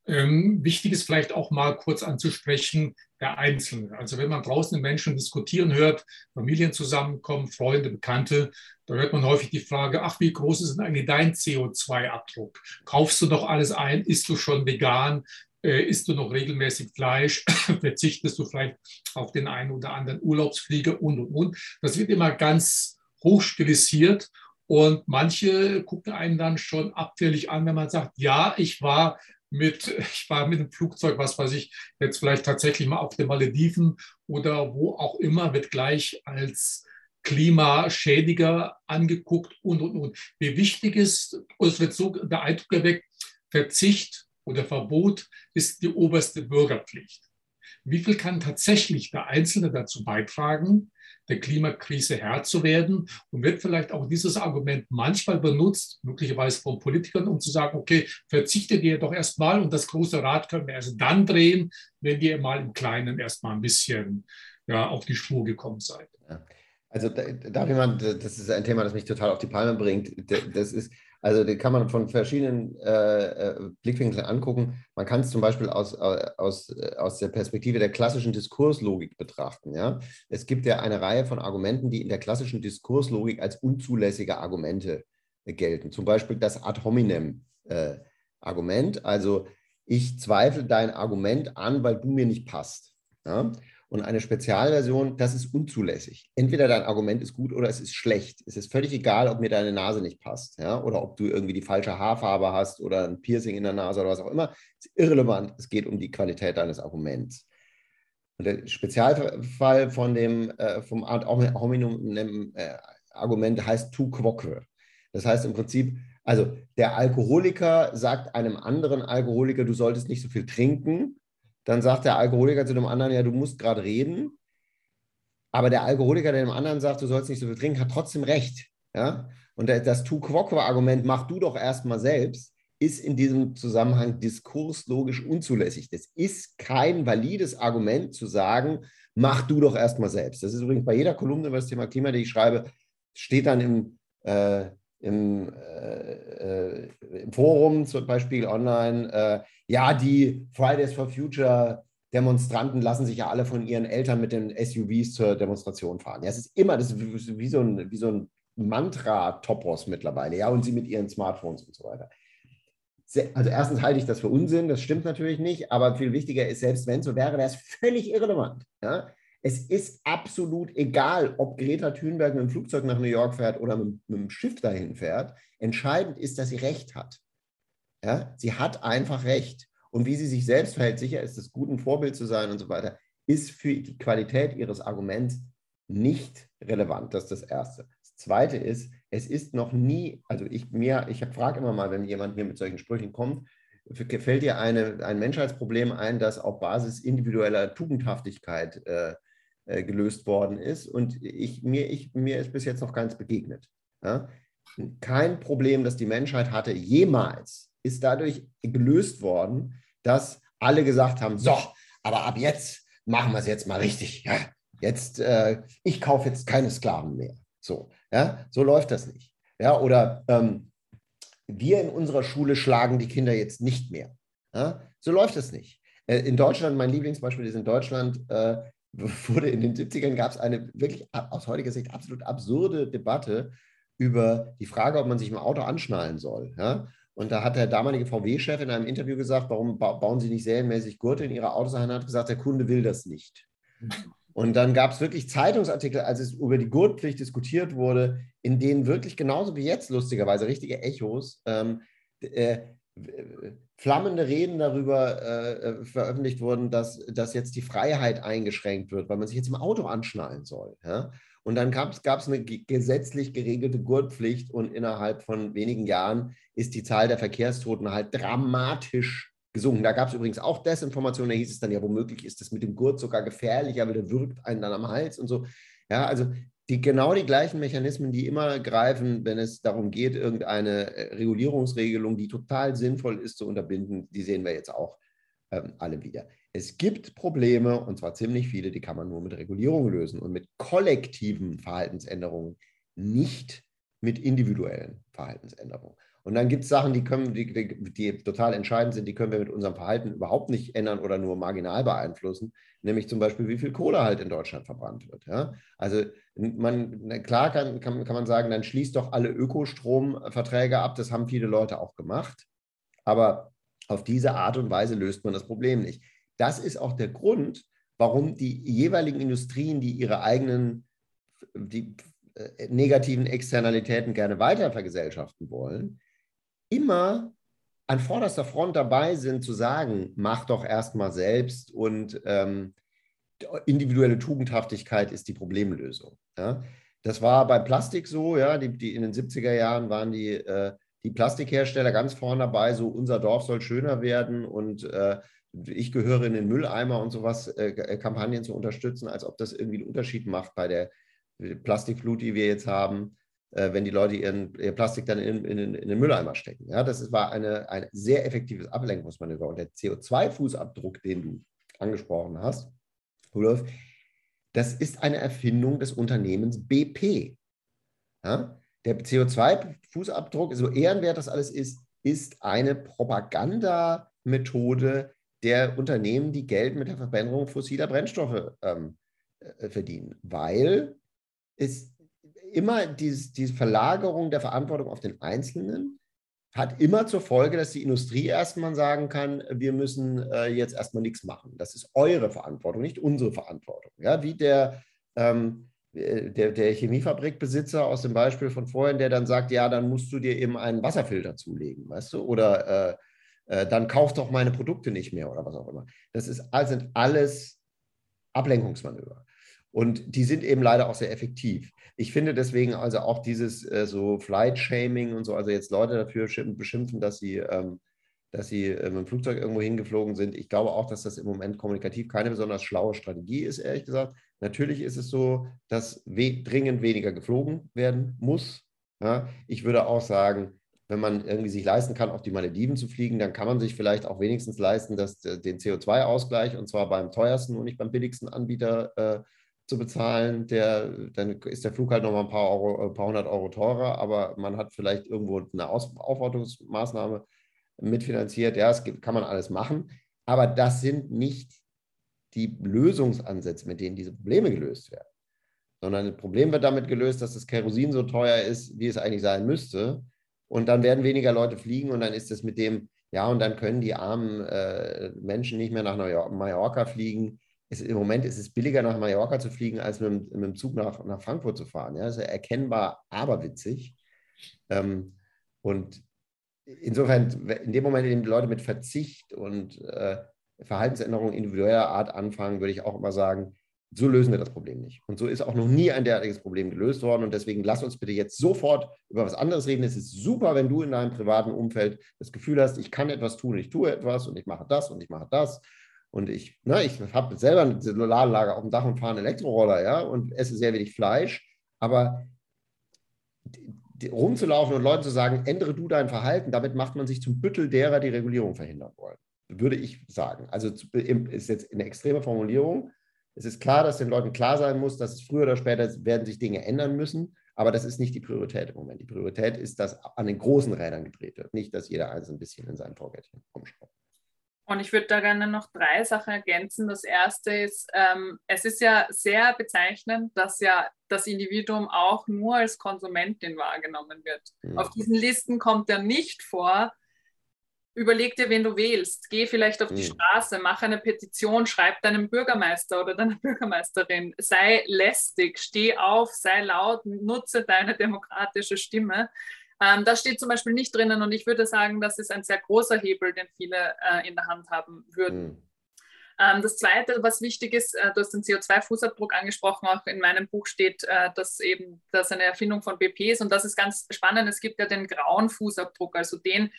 Speaker 1: Ähm, wichtig ist vielleicht auch mal kurz anzusprechen, der Einzelne. Also wenn man draußen Menschen diskutieren hört, Familien zusammenkommen, Freunde, Bekannte, da hört man häufig die Frage, ach, wie groß ist denn eigentlich dein CO2-Abdruck? Kaufst du doch alles ein? Isst du schon vegan? Äh, isst du noch regelmäßig Fleisch? Verzichtest du vielleicht auf den einen oder anderen Urlaubsflieger und, und, und. Das wird immer ganz hochstilisiert und manche gucken einen dann schon abfällig an, wenn man sagt, ja, ich war mit, ich war mit dem Flugzeug, was weiß ich, jetzt vielleicht tatsächlich mal auf den Malediven oder wo auch immer, wird gleich als Klimaschädiger angeguckt und, und, und. Wie wichtig ist, es wird so der Eindruck erweckt, Verzicht oder Verbot ist die oberste Bürgerpflicht. Wie viel kann tatsächlich der Einzelne dazu beitragen, der Klimakrise Herr zu werden und wird vielleicht auch dieses Argument manchmal benutzt, möglicherweise von Politikern, um zu sagen, okay, verzichtet ihr doch erstmal und das große Rad können wir erst dann drehen, wenn ihr mal im Kleinen erstmal ein bisschen ja, auf die Spur gekommen seid.
Speaker 3: Also darf jemand, das ist ein Thema, das mich total auf die Palme bringt. Das ist, also den kann man von verschiedenen äh, äh, Blickwinkeln angucken. Man kann es zum Beispiel aus, äh, aus, äh, aus der Perspektive der klassischen Diskurslogik betrachten. Ja? Es gibt ja eine Reihe von Argumenten, die in der klassischen Diskurslogik als unzulässige Argumente gelten. Zum Beispiel das Ad hominem äh, Argument. Also ich zweifle dein Argument an, weil du mir nicht passt. Ja? Und eine Spezialversion, das ist unzulässig. Entweder dein Argument ist gut oder es ist schlecht. Es ist völlig egal, ob mir deine Nase nicht passt, ja, oder ob du irgendwie die falsche Haarfarbe hast oder ein Piercing in der Nase oder was auch immer. Es ist irrelevant. Es geht um die Qualität deines Arguments. Und der Spezialfall von dem äh, vom Art Hominum äh, Argument heißt tu quoque. Das heißt im Prinzip, also der Alkoholiker sagt einem anderen Alkoholiker, du solltest nicht so viel trinken dann sagt der Alkoholiker zu dem anderen, ja, du musst gerade reden. Aber der Alkoholiker, der dem anderen sagt, du sollst nicht so viel trinken, hat trotzdem recht. Ja? Und das tu quoque-Argument, mach du doch erstmal selbst, ist in diesem Zusammenhang diskurslogisch unzulässig. Das ist kein valides Argument zu sagen, mach du doch erstmal selbst. Das ist übrigens bei jeder Kolumne über das Thema Klima, die ich schreibe, steht dann im, äh, im, äh, äh, im Forum, zum Beispiel online, äh, ja, die Fridays for Future Demonstranten lassen sich ja alle von ihren Eltern mit den SUVs zur Demonstration fahren. Ja, es ist immer, das ist wie so ein, wie so ein Mantra-Topos mittlerweile, ja, und sie mit ihren Smartphones und so weiter. Also erstens halte ich das für Unsinn, das stimmt natürlich nicht, aber viel wichtiger ist, selbst wenn es so wäre, wäre es völlig irrelevant. Ja? Es ist absolut egal, ob Greta Thunberg mit dem Flugzeug nach New York fährt oder mit, mit dem Schiff dahin fährt. Entscheidend ist, dass sie Recht hat. Ja? Sie hat einfach Recht. Und wie sie sich selbst verhält, sicher ist es gut, ein Vorbild zu sein und so weiter, ist für die Qualität ihres Arguments nicht relevant. Das ist das Erste. Das Zweite ist, es ist noch nie, also ich mir, ich frage immer mal, wenn jemand mir mit solchen Sprüchen kommt, fällt dir eine, ein Menschheitsproblem ein, das auf Basis individueller Tugendhaftigkeit äh, äh, gelöst worden ist. Und ich, mir, ich, mir ist bis jetzt noch keins begegnet. Ja? Kein Problem, das die Menschheit hatte, jemals ist dadurch gelöst worden, dass alle gesagt haben, so, aber ab jetzt machen wir es jetzt mal richtig. Ja? Jetzt, äh, ich kaufe jetzt keine Sklaven mehr. So, ja? so läuft das nicht. Ja? Oder ähm, wir in unserer Schule schlagen die Kinder jetzt nicht mehr. Ja? So läuft das nicht. Äh, in Deutschland, mein Lieblingsbeispiel ist in Deutschland, äh, wurde in den 70ern gab es eine wirklich aus heutiger Sicht absolut absurde Debatte über die Frage, ob man sich im Auto anschnallen soll. Ja? Und da hat der damalige VW-Chef in einem Interview gesagt, warum bauen Sie nicht serienmäßig Gurte in Ihre Autos ein? Er hat gesagt, der Kunde will das nicht. Und dann gab es wirklich Zeitungsartikel, als es über die Gurtpflicht diskutiert wurde, in denen wirklich genauso wie jetzt lustigerweise richtige Echos ähm, äh, flammende Reden darüber äh, äh, veröffentlicht wurden, dass, dass jetzt die Freiheit eingeschränkt wird, weil man sich jetzt im Auto anschnallen soll. Ja? Und dann gab es eine gesetzlich geregelte Gurtpflicht und innerhalb von wenigen Jahren ist die Zahl der Verkehrstoten halt dramatisch gesunken. Da gab es übrigens auch Desinformation, da hieß es dann ja, womöglich ist das mit dem Gurt sogar gefährlicher, weil der wirkt einen dann am Hals und so. Ja, also die, genau die gleichen Mechanismen, die immer greifen, wenn es darum geht, irgendeine äh, Regulierungsregelung, die total sinnvoll ist, zu unterbinden, die sehen wir jetzt auch ähm, alle wieder. Es gibt Probleme, und zwar ziemlich viele, die kann man nur mit Regulierung lösen und mit kollektiven Verhaltensänderungen, nicht mit individuellen Verhaltensänderungen. Und dann gibt es Sachen, die, können, die, die, die, total entscheidend sind, die können wir mit unserem Verhalten überhaupt nicht ändern oder nur marginal beeinflussen, nämlich zum Beispiel, wie viel Kohle halt in Deutschland verbrannt wird. Ja? Also man, klar kann, kann, kann man sagen, dann schließt doch alle Ökostromverträge ab, das haben viele Leute auch gemacht, aber auf diese Art und Weise löst man das Problem nicht. Das ist auch der Grund, warum die jeweiligen Industrien, die ihre eigenen die, äh, negativen Externalitäten gerne weiter vergesellschaften wollen, immer an vorderster Front dabei sind zu sagen, mach doch erstmal selbst und ähm, individuelle Tugendhaftigkeit ist die Problemlösung. Ja? Das war bei Plastik so, ja, die, die in den 70er Jahren waren die, äh, die Plastikhersteller ganz vorne dabei, so unser Dorf soll schöner werden und äh, ich gehöre in den Mülleimer und sowas, äh, Kampagnen zu unterstützen, als ob das irgendwie einen Unterschied macht bei der Plastikflut, die wir jetzt haben äh, wenn die Leute ihren, ihr Plastik dann in, in, in, den Mülleimer stecken. Ja, das war eine, ein sehr effektives Ablenkungsmanöver. Und der CO2-Fußabdruck, den du angesprochen hast, Rudolf, das ist eine Erfindung des Unternehmens BP. Ja? Der CO2-Fußabdruck, so ehrenwert das alles ist, ist eine Propagandamethode der Unternehmen, die Geld mit der Verbrennung fossiler Brennstoffe ähm, äh, verdienen, weil es immer dieses, diese Verlagerung der Verantwortung auf den Einzelnen hat immer zur Folge, dass die Industrie erstmal sagen kann, wir müssen äh, jetzt erstmal nichts machen. Das ist eure Verantwortung, nicht unsere Verantwortung. Ja, wie der, ähm, äh, der, der Chemiefabrikbesitzer aus dem Beispiel von vorhin, der dann sagt, ja, dann musst du dir eben einen Wasserfilter zulegen, weißt du, oder äh, äh, dann kauf doch meine Produkte nicht mehr oder was auch immer. Das ist, sind alles Ablenkungsmanöver. Und die sind eben leider auch sehr effektiv. Ich finde deswegen also auch dieses äh, so Flight-Shaming und so, also jetzt Leute dafür beschimpfen, dass sie, ähm, dass sie äh, mit dem Flugzeug irgendwo hingeflogen sind. Ich glaube auch, dass das im Moment kommunikativ keine besonders schlaue Strategie ist, ehrlich gesagt. Natürlich ist es so, dass we dringend weniger geflogen werden muss. Ja? Ich würde auch sagen, wenn man irgendwie sich leisten kann, auf die Malediven zu fliegen, dann kann man sich vielleicht auch wenigstens leisten, dass den CO2-Ausgleich und zwar beim teuersten und nicht beim billigsten Anbieter äh, zu bezahlen, der, dann ist der Flug halt nochmal ein paar, Euro, ein paar hundert Euro teurer, aber man hat vielleicht irgendwo eine Aus Aufwartungsmaßnahme mitfinanziert. Ja, das kann man alles machen, aber das sind nicht die Lösungsansätze, mit denen diese Probleme gelöst werden, sondern das Problem wird damit gelöst, dass das Kerosin so teuer ist, wie es eigentlich sein müsste. Und dann werden weniger Leute fliegen und dann ist es mit dem, ja, und dann können die armen äh, Menschen nicht mehr nach Mallorca fliegen ist, im Moment ist es billiger, nach Mallorca zu fliegen, als mit, mit dem Zug nach, nach Frankfurt zu fahren. Ja? Das ist ja erkennbar aberwitzig. Ähm, und insofern, in dem Moment, in dem die Leute mit Verzicht und äh, Verhaltensänderungen individueller Art anfangen, würde ich auch immer sagen, so lösen wir das Problem nicht. Und so ist auch noch nie ein derartiges Problem gelöst worden. Und deswegen lass uns bitte jetzt sofort über was anderes reden. Es ist super, wenn du in deinem privaten Umfeld das Gefühl hast, ich kann etwas tun, ich tue etwas und ich mache das und ich mache das. Und ich, ne, ich habe selber ein Solaranlage auf dem Dach und fahre einen Elektroroller, ja, und esse sehr wenig Fleisch. Aber rumzulaufen und Leuten zu sagen, ändere du dein Verhalten, damit macht man sich zum Büttel derer, die Regulierung verhindern wollen. Würde ich sagen. Also ist jetzt eine extreme Formulierung. Es ist klar, dass den Leuten klar sein muss, dass früher oder später werden sich Dinge ändern müssen. Aber das ist nicht die Priorität im Moment. Die Priorität ist, dass an den großen Rädern gedreht wird, nicht, dass jeder eins ein bisschen in seinem Vorgärtchen rumschraubt.
Speaker 2: Und ich würde da gerne noch drei Sachen ergänzen. Das erste ist, ähm, es ist ja sehr bezeichnend, dass ja das Individuum auch nur als Konsumentin wahrgenommen wird. Mhm. Auf diesen Listen kommt ja nicht vor, überleg dir, wen du wählst. Geh vielleicht auf die. Straße, mach eine Petition, schreib deinem Bürgermeister oder deiner Bürgermeisterin. Sei lästig, steh auf, sei laut, nutze deine demokratische Stimme. Ähm, das steht zum Beispiel nicht drinnen und ich würde sagen, das ist ein sehr großer Hebel, den viele äh, in der Hand haben würden. Mhm. Ähm, das Zweite, was wichtig ist, äh, du hast den CO2-Fußabdruck angesprochen, auch in meinem Buch steht, äh, dass eben das eine Erfindung von BP ist und das ist ganz spannend. Es gibt ja den grauen Fußabdruck, also den,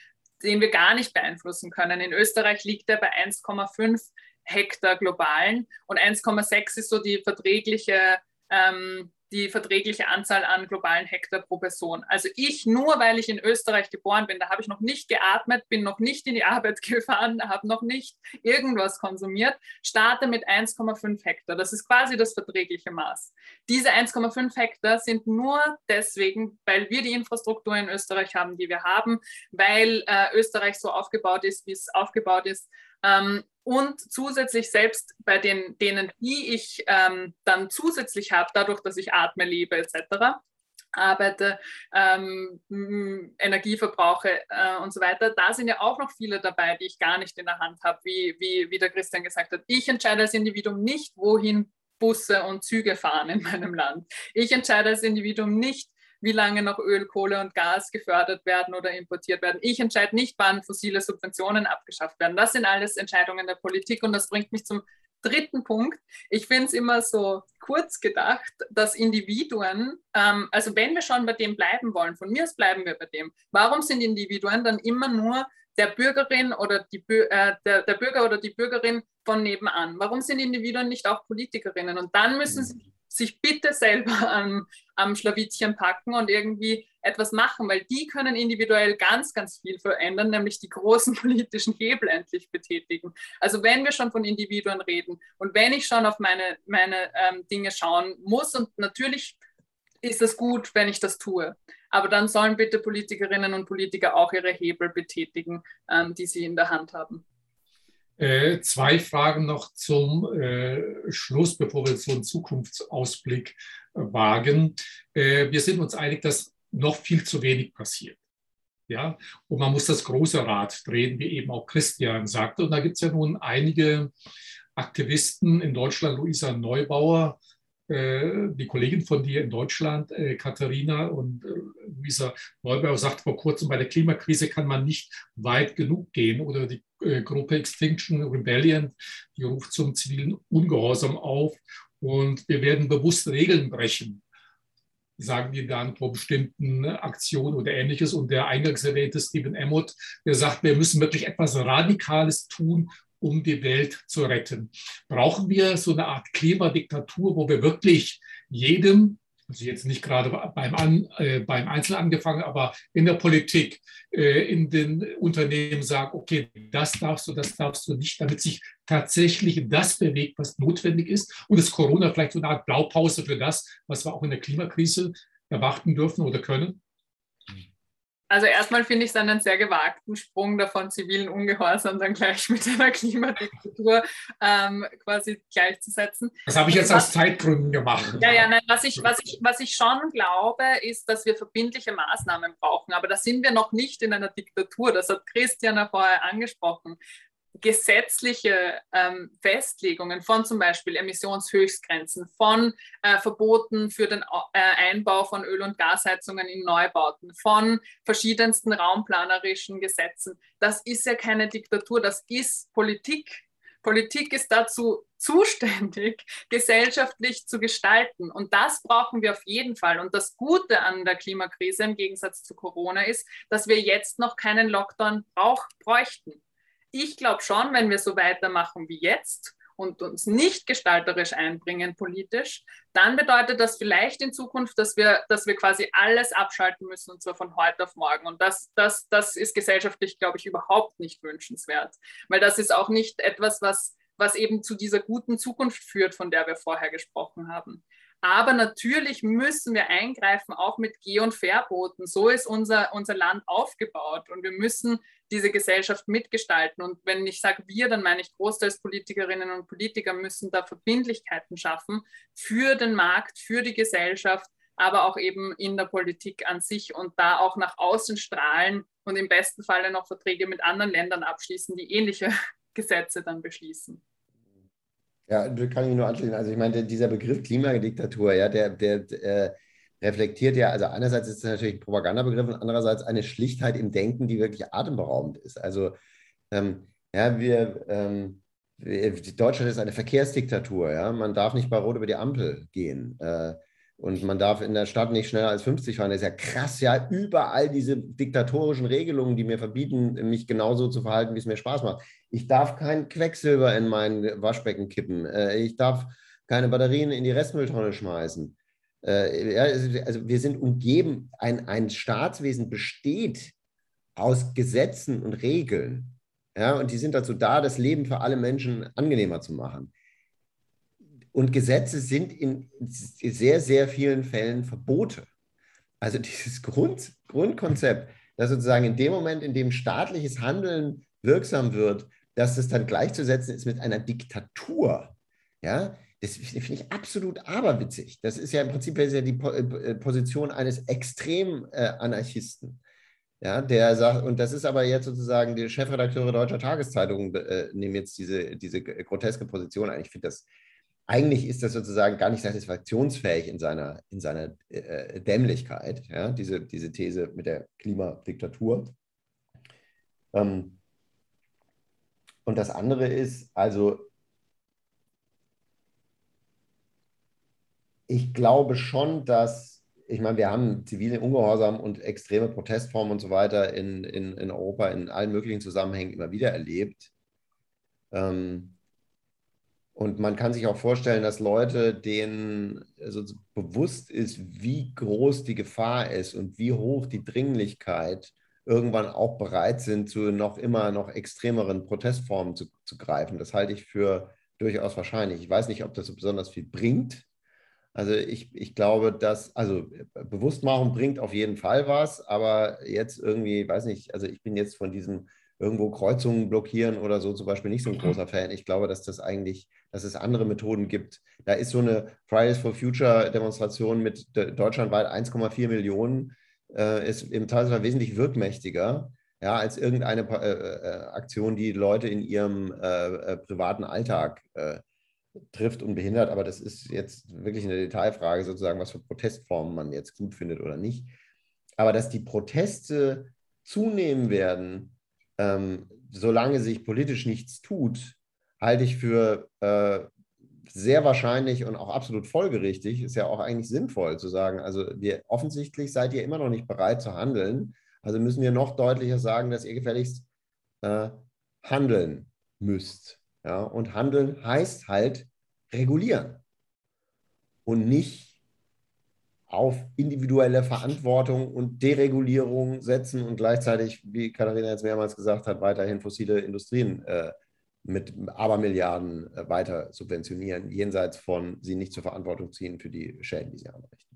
Speaker 2: den wir gar nicht beeinflussen können. In Österreich liegt er bei 1,5 Hektar globalen und 1,6 ist so die verträgliche ähm, die verträgliche Anzahl an globalen Hektar pro Person. Also ich, nur weil ich in Österreich geboren bin, da habe ich noch nicht geatmet, bin noch nicht in die Arbeit gefahren, habe noch nicht irgendwas konsumiert, starte mit 1,5 Hektar. Das ist quasi das verträgliche Maß. Diese 1,5 Hektar sind nur deswegen, weil wir die Infrastruktur in Österreich haben, die wir haben, weil äh, Österreich so aufgebaut ist, wie es aufgebaut ist. Ähm, und zusätzlich selbst bei den, denen, die ich ähm, dann zusätzlich habe, dadurch, dass ich atme, lebe etc., arbeite, ähm, Energie verbrauche äh, und so weiter, da sind ja auch noch viele dabei, die ich gar nicht in der Hand habe, wie, wie, wie der Christian gesagt hat. Ich entscheide als Individuum nicht, wohin Busse und Züge fahren in meinem Land. Ich entscheide als Individuum nicht, wie lange noch Öl, Kohle und Gas gefördert werden oder importiert werden. Ich entscheide nicht, wann fossile Subventionen abgeschafft werden. Das sind alles Entscheidungen der Politik und das bringt mich zum dritten Punkt. Ich finde es immer so kurz gedacht, dass Individuen, ähm, also wenn wir schon bei dem bleiben wollen, von mir aus bleiben wir bei dem, warum sind Individuen dann immer nur der Bürgerin oder die, äh, der, der Bürger oder die Bürgerin von nebenan? Warum sind Individuen nicht auch Politikerinnen? Und dann müssen sie sich bitte selber am, am Schlawittchen packen und irgendwie etwas machen, weil die können individuell ganz, ganz viel verändern, nämlich die großen politischen Hebel endlich betätigen. Also wenn wir schon von Individuen reden und wenn ich schon auf meine, meine ähm, Dinge schauen muss und natürlich ist es gut, wenn ich das tue. Aber dann sollen bitte Politikerinnen und Politiker auch ihre Hebel betätigen, ähm, die sie in der Hand haben.
Speaker 1: Äh, zwei Fragen noch zum äh, Schluss, bevor wir so einen Zukunftsausblick äh, wagen. Äh, wir sind uns einig, dass noch viel zu wenig passiert. Ja? Und man muss das große Rad drehen, wie eben auch Christian sagte. Und da gibt es ja nun einige Aktivisten in Deutschland, Luisa Neubauer, die Kollegin von dir in Deutschland, äh, Katharina und Luisa Neubauer, sagt vor kurzem, bei der Klimakrise kann man nicht weit genug gehen oder die äh, Gruppe Extinction Rebellion, die ruft zum zivilen Ungehorsam auf und wir werden bewusst Regeln brechen, sagen die dann vor bestimmten Aktionen oder ähnliches. Und der eingangs erwähnte Stephen Emmott, der sagt, wir müssen wirklich etwas Radikales tun, um die Welt zu retten. Brauchen wir so eine Art Klimadiktatur, wo wir wirklich jedem also jetzt nicht gerade beim, An, äh, beim Einzelnen angefangen, aber in der Politik, äh, in den Unternehmen sagen, okay, das darfst du, das darfst du nicht, damit sich tatsächlich das bewegt, was notwendig ist. Und ist Corona vielleicht so eine Art Blaupause für das, was wir auch in der Klimakrise erwarten dürfen oder können?
Speaker 2: Also erstmal finde ich es einen sehr gewagten Sprung davon zivilen Ungehorsam dann gleich mit einer Klimadiktatur ähm, quasi gleichzusetzen.
Speaker 1: Das habe ich jetzt was, aus Zeitgründen gemacht.
Speaker 2: Ja, ja, nein, was ich, was, ich, was ich schon glaube, ist, dass wir verbindliche Maßnahmen brauchen. Aber da sind wir noch nicht in einer Diktatur. Das hat Christian ja vorher angesprochen gesetzliche ähm, Festlegungen von zum Beispiel Emissionshöchstgrenzen, von äh, Verboten für den äh, Einbau von Öl- und Gasheizungen in Neubauten, von verschiedensten raumplanerischen Gesetzen. Das ist ja keine Diktatur, das ist Politik. Politik ist dazu zuständig, gesellschaftlich zu gestalten. Und das brauchen wir auf jeden Fall. Und das Gute an der Klimakrise im Gegensatz zu Corona ist, dass wir jetzt noch keinen Lockdown brauch, bräuchten ich glaube schon, wenn wir so weitermachen wie jetzt und uns nicht gestalterisch einbringen politisch, dann bedeutet das vielleicht in Zukunft, dass wir, dass wir quasi alles abschalten müssen und zwar von heute auf morgen. Und das, das, das ist gesellschaftlich, glaube ich, überhaupt nicht wünschenswert, weil das ist auch nicht etwas, was, was eben zu dieser guten Zukunft führt, von der wir vorher gesprochen haben. Aber natürlich müssen wir eingreifen, auch mit Geh- und Verboten. So ist unser, unser Land aufgebaut und wir müssen diese Gesellschaft mitgestalten. Und wenn ich sage wir, dann meine ich großteils Politikerinnen und Politiker müssen da Verbindlichkeiten schaffen für den Markt, für die Gesellschaft, aber auch eben in der Politik an sich und da auch nach außen strahlen und im besten Falle noch Verträge mit anderen Ländern abschließen, die ähnliche Gesetze dann beschließen.
Speaker 3: Ja, kann ich nur anschließen. Also ich meine, dieser Begriff Klimadiktatur, ja, der, der, der äh, reflektiert ja, also einerseits ist es natürlich ein Propagandabegriff und andererseits eine Schlichtheit im Denken, die wirklich atemberaubend ist. Also ähm, ja, wir, ähm, Deutschland ist eine Verkehrsdiktatur, ja, man darf nicht bei Rot über die Ampel gehen. Äh, und man darf in der Stadt nicht schneller als 50 fahren. Das ist ja krass, ja, überall diese diktatorischen Regelungen, die mir verbieten, mich genauso zu verhalten, wie es mir Spaß macht. Ich darf kein Quecksilber in mein Waschbecken kippen. Äh, ich darf keine Batterien in die Restmülltonne schmeißen. Äh, also wir sind umgeben, ein, ein Staatswesen besteht aus Gesetzen und Regeln. Ja, und die sind dazu da, das Leben für alle Menschen angenehmer zu machen. Und Gesetze sind in sehr, sehr vielen Fällen Verbote. Also dieses Grund, Grundkonzept, dass sozusagen in dem Moment, in dem staatliches Handeln wirksam wird, dass das dann gleichzusetzen ist mit einer Diktatur. Ja, das finde ich absolut aberwitzig. Das ist ja im Prinzip ja die äh, Position eines Extrem-Anarchisten. Ja, der sagt, und das ist aber jetzt sozusagen die Chefredakteure deutscher Tageszeitungen äh, nehmen jetzt diese, diese groteske Position ein. Ich finde das eigentlich ist das sozusagen gar nicht satisfaktionsfähig in seiner, in seiner äh, Dämlichkeit, ja, diese, diese These mit der Klimadiktatur. Ähm, und das andere ist, also ich glaube schon, dass, ich meine, wir haben zivilen Ungehorsam und extreme Protestformen und so weiter in, in, in Europa in allen möglichen Zusammenhängen immer wieder erlebt. Ähm, und man kann sich auch vorstellen, dass Leute, denen also bewusst ist, wie groß die Gefahr ist und wie hoch die Dringlichkeit, irgendwann auch bereit sind, zu noch immer noch extremeren Protestformen zu, zu greifen. Das halte ich für durchaus wahrscheinlich. Ich weiß nicht, ob das so besonders viel bringt. Also ich, ich glaube, dass, also Bewusstmachung bringt auf jeden Fall was, aber jetzt irgendwie, weiß nicht, also ich bin jetzt von diesem irgendwo Kreuzungen blockieren oder so zum Beispiel nicht so ein großer Fan. Ich glaube, dass das eigentlich, dass es andere Methoden gibt. Da ist so eine Fridays for Future Demonstration mit deutschlandweit 1,4 Millionen, äh, ist im Teil wesentlich wirkmächtiger. Ja, als irgendeine äh, äh, Aktion, die Leute in ihrem äh, äh privaten Alltag äh, trifft und behindert. Aber das ist jetzt wirklich eine Detailfrage, sozusagen, was für Protestformen man jetzt gut findet oder nicht. Aber dass die Proteste zunehmen werden, ähm, solange sich politisch nichts tut, halte ich für äh, sehr wahrscheinlich und auch absolut folgerichtig, ist ja auch eigentlich sinnvoll zu sagen, also wir offensichtlich seid ihr immer noch nicht bereit zu handeln, also müssen wir noch deutlicher sagen, dass ihr gefälligst äh, handeln müsst. Ja? Und handeln heißt halt regulieren und nicht auf individuelle Verantwortung und Deregulierung setzen und gleichzeitig, wie Katharina jetzt mehrmals gesagt hat, weiterhin fossile Industrien äh, mit Abermilliarden äh, weiter subventionieren, jenseits von sie nicht zur Verantwortung ziehen für die Schäden, die sie anrichten.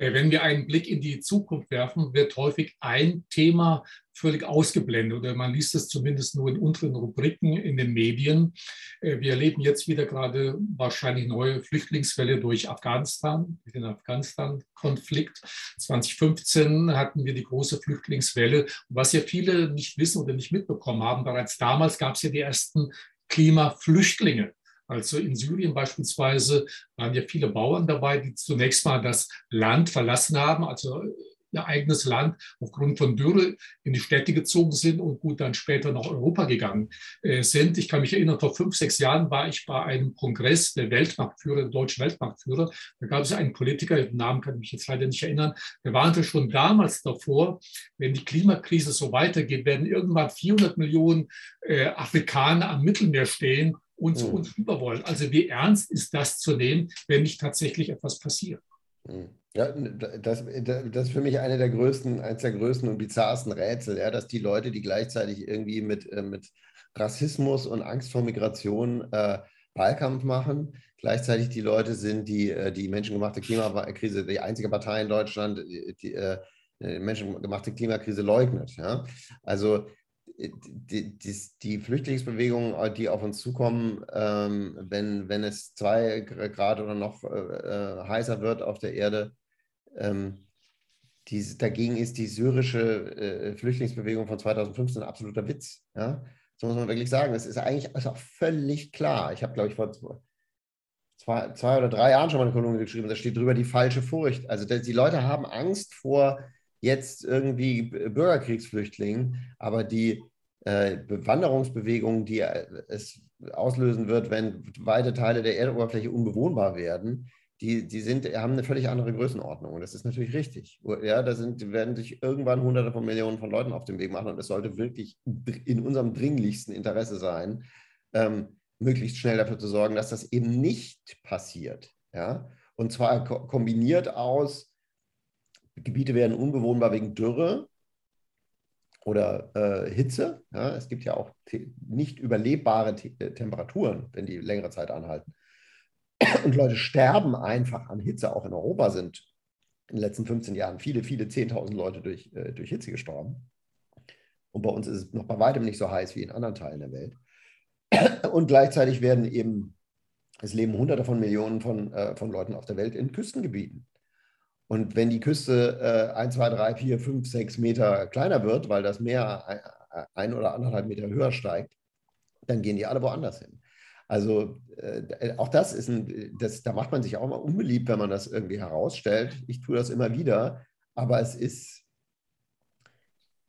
Speaker 1: Äh, wenn wir einen Blick in die Zukunft werfen, wird häufig ein Thema völlig ausgeblendet oder man liest es zumindest nur in unteren Rubriken in den Medien. Äh, wir erleben jetzt wieder gerade wahrscheinlich neue Flüchtlingswelle durch Afghanistan, den Afghanistan-Konflikt. 2015 hatten wir die große Flüchtlingswelle. Was ja viele nicht wissen oder nicht mitbekommen haben, bereits damals gab es ja die ersten Klimaflüchtlinge. Also in Syrien beispielsweise waren ja viele Bauern dabei, die zunächst mal das Land verlassen haben, also ihr eigenes Land aufgrund von Dürre in die Städte gezogen sind und gut dann später nach Europa gegangen äh, sind. Ich kann mich erinnern, vor fünf, sechs Jahren war ich bei einem Kongress der Weltmarktführer, der deutschen Weltmarktführer. Da gab es einen Politiker, den Namen kann ich mich jetzt leider nicht erinnern, der warnte schon damals davor, wenn die Klimakrise so weitergeht, werden irgendwann 400 Millionen äh, Afrikaner am Mittelmeer stehen und zu mhm. uns rüber wollen. Also wie ernst ist das zu nehmen, wenn nicht tatsächlich etwas passiert?
Speaker 3: Mhm. Ja, das, das ist für mich eine der größten, eines der größten und bizarrsten Rätsel, ja, dass die Leute, die gleichzeitig irgendwie mit, äh, mit Rassismus und Angst vor Migration äh, Wahlkampf machen, gleichzeitig die Leute sind, die äh, die menschengemachte Klimakrise, die einzige Partei in Deutschland, die, die äh, menschengemachte Klimakrise leugnet. Ja? Also die, die, die, Flüchtlingsbewegungen, äh, die auf uns zukommen, ähm, wenn, wenn es zwei Grad oder noch äh, äh, heißer wird auf der Erde, ähm, die, dagegen ist die syrische äh, Flüchtlingsbewegung von 2015 ein absoluter Witz. Ja? Das muss man wirklich sagen. Das ist eigentlich also auch völlig klar. Ich habe, glaube ich, vor zwei, zwei oder drei Jahren schon mal eine Kolumne geschrieben, da steht drüber die falsche Furcht. Also die Leute haben Angst vor jetzt irgendwie Bürgerkriegsflüchtlingen, aber die äh, Bewanderungsbewegung, die äh, es auslösen wird, wenn weite Teile der Erdoberfläche unbewohnbar werden, die, die sind, haben eine völlig andere Größenordnung. Das ist natürlich richtig. Ja, da sind, werden sich irgendwann Hunderte von Millionen von Leuten auf den Weg machen. Und es sollte wirklich in unserem dringlichsten Interesse sein, ähm, möglichst schnell dafür zu sorgen, dass das eben nicht passiert. Ja? Und zwar ko kombiniert aus, Gebiete werden unbewohnbar wegen Dürre oder äh, Hitze. Ja? Es gibt ja auch nicht überlebbare Te äh, Temperaturen, wenn die längere Zeit anhalten. Und Leute sterben einfach an Hitze. Auch in Europa sind in den letzten 15 Jahren viele, viele 10.000 Leute durch, äh, durch Hitze gestorben. Und bei uns ist es noch bei weitem nicht so heiß wie in anderen Teilen der Welt. Und gleichzeitig werden eben, es leben Hunderte von Millionen von, äh, von Leuten auf der Welt in Küstengebieten. Und wenn die Küste äh, 1, 2, 3, 4, 5, 6 Meter kleiner wird, weil das Meer ein, ein oder anderthalb Meter höher steigt, dann gehen die alle woanders hin. Also äh, auch das ist ein, das, da macht man sich auch mal unbeliebt, wenn man das irgendwie herausstellt. Ich tue das immer wieder, aber es ist,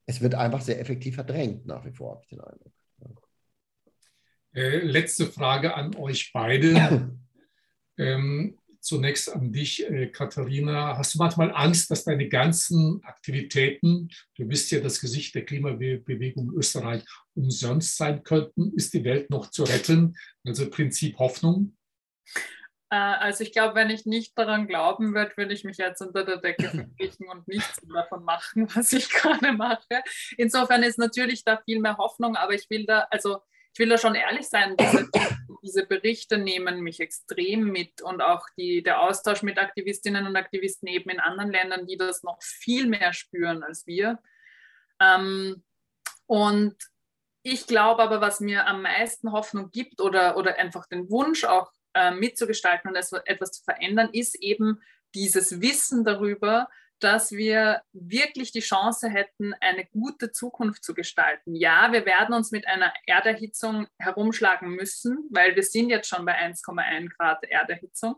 Speaker 3: es wird einfach sehr effektiv verdrängt nach wie vor, habe ich den Eindruck.
Speaker 1: Äh, letzte Frage an euch beide. ähm, zunächst an dich, äh, Katharina. Hast du manchmal Angst, dass deine ganzen Aktivitäten, du bist ja das Gesicht der Klimabewegung Österreich, umsonst sein könnten? Ist die Welt noch zu retten? Also Prinzip Hoffnung?
Speaker 2: Äh, also ich glaube, wenn ich nicht daran glauben würde, würde ich mich jetzt unter der Decke verkriechen und nichts davon machen, was ich gerade mache. Insofern ist natürlich da viel mehr Hoffnung, aber ich will da, also ich will da schon ehrlich sein, diese, diese, Berichte nehmen mich extrem mit und auch die, der Austausch mit Aktivistinnen und Aktivisten eben in anderen Ländern, die das noch viel mehr spüren als wir. Ähm, und ich glaube aber, was mir am meisten Hoffnung gibt oder, oder einfach den Wunsch auch äh, mitzugestalten und etwas zu verändern, ist eben dieses Wissen darüber, dass wir wirklich die Chance hätten, eine gute Zukunft zu gestalten. Ja, wir werden uns mit einer Erderhitzung herumschlagen müssen, weil wir sind jetzt schon bei 1,1 Grad Erderhitzung.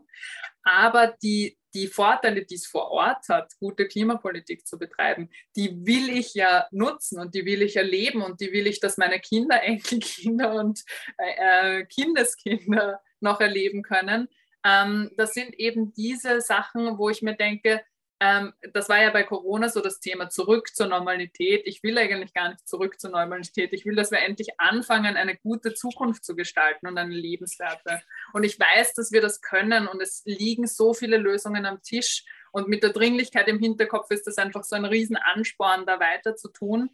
Speaker 2: Aber die, die Vorteile, die es vor Ort hat, gute Klimapolitik zu betreiben, die will ich ja nutzen und die will ich erleben und die will ich, dass meine Kinder, Enkelkinder und äh, äh Kindeskinder noch erleben können. Ähm, das sind eben diese Sachen, wo ich mir denke, ähm, das war ja bei Corona so das Thema zurück zur Normalität. Ich will eigentlich gar nicht zurück zur Normalität. Ich will, dass wir endlich anfangen, eine gute Zukunft zu gestalten und eine lebenswerte. Und ich weiß, dass wir das können und es liegen so viele Lösungen am Tisch. Und mit der Dringlichkeit im Hinterkopf ist das einfach so ein Riesenansporn, da weiter zu tun.